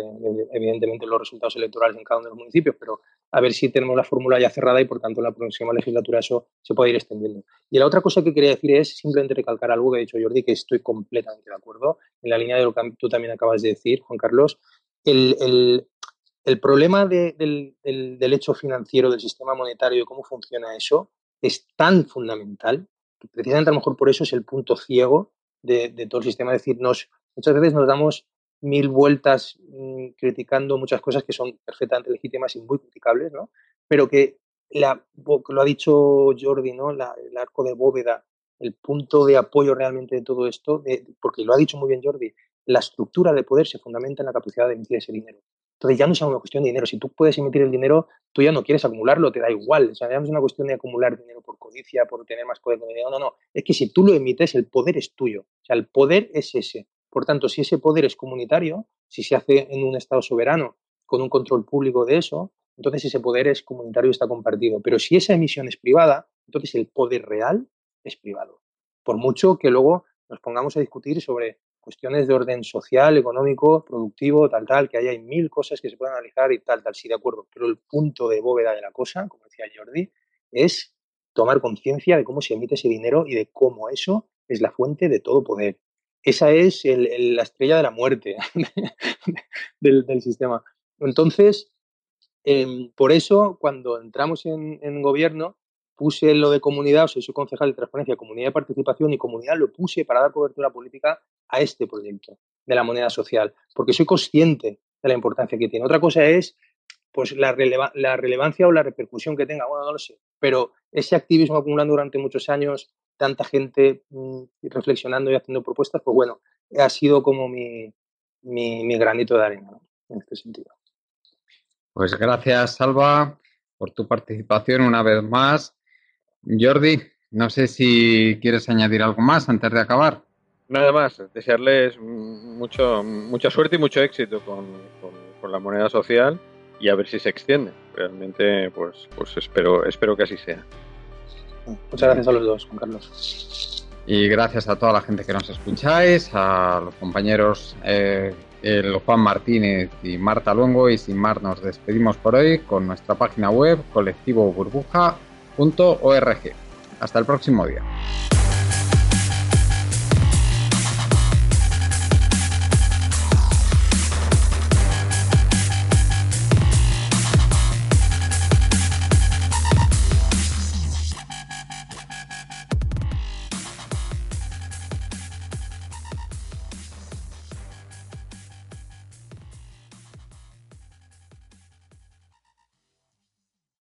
evidentemente, los resultados electorales en cada uno de los municipios, pero a ver si tenemos la fórmula ya cerrada y, por tanto, en la próxima legislatura eso se puede ir extendiendo. Y la otra cosa que quería decir es simplemente recalcar algo que ha dicho Jordi, que estoy completamente de acuerdo, en la línea de lo que tú también acabas de decir, Juan Carlos. El, problema del, hecho financiero, del sistema monetario, y cómo funciona eso, es tan fundamental, que precisamente a lo mejor por eso es el punto ciego de, de todo el sistema, es decir, nos, Muchas veces nos damos mil vueltas mm, criticando muchas cosas que son perfectamente legítimas y muy criticables, ¿no? Pero que lo ha dicho Jordi, ¿no? el arco de bóveda, el punto de apoyo realmente de todo esto, porque lo ha dicho muy bien Jordi, la estructura del poder se fundamenta en la capacidad de emitir ese dinero. Entonces ya no es una cuestión de dinero. Si tú puedes emitir el dinero, tú ya no quieres acumularlo, te da igual. O sea, no es una cuestión de acumular dinero por codicia, por tener más poder. No, no, no. Es que si tú lo emites, el poder es tuyo. O sea, el poder es ese. Por tanto, si ese poder es comunitario, si se hace en un Estado soberano con un control público de eso, entonces ese poder es comunitario y está compartido. Pero si esa emisión es privada, entonces el poder real es privado. Por mucho que luego nos pongamos a discutir sobre cuestiones de orden social, económico, productivo, tal, tal, que hay mil cosas que se pueden analizar y tal, tal, sí, de acuerdo. Pero el punto de bóveda de la cosa, como decía Jordi, es tomar conciencia de cómo se emite ese dinero y de cómo eso es la fuente de todo poder esa es la estrella de la muerte del, sistema. Entonces, em, por eso, cuando entramos en, gobierno, puse lo de comunidad, soy concejal de transparencia, comunidad de participación y comunidad lo puse para dar cobertura política a este proyecto de la moneda social, porque soy consciente de la importancia que tiene. Otra cosa es pues la, la relevancia o la repercusión que tenga, bueno, no lo sé, pero ese activismo acumulando durante muchos años, tanta gente mm, reflexionando y haciendo propuestas, pues bueno, ha sido como mi, mi, granito de arena en este sentido. Pues gracias, Salva, por tu participación una vez más. Jordi, no sé si quieres añadir algo más antes de acabar. Nada más, desearles mucho, mucha suerte y mucho éxito con, con, la moneda social y a ver si se extiende. Realmente, pues, pues espero, espero que así sea. Muchas gracias a los dos, Juan Carlos. Y gracias a toda la gente que nos escucháis, a los compañeros eh, Juan Martínez y Marta Luengo. Y sin más, nos despedimos por hoy con nuestra página web colectivoburbuja.org. Hasta el próximo día.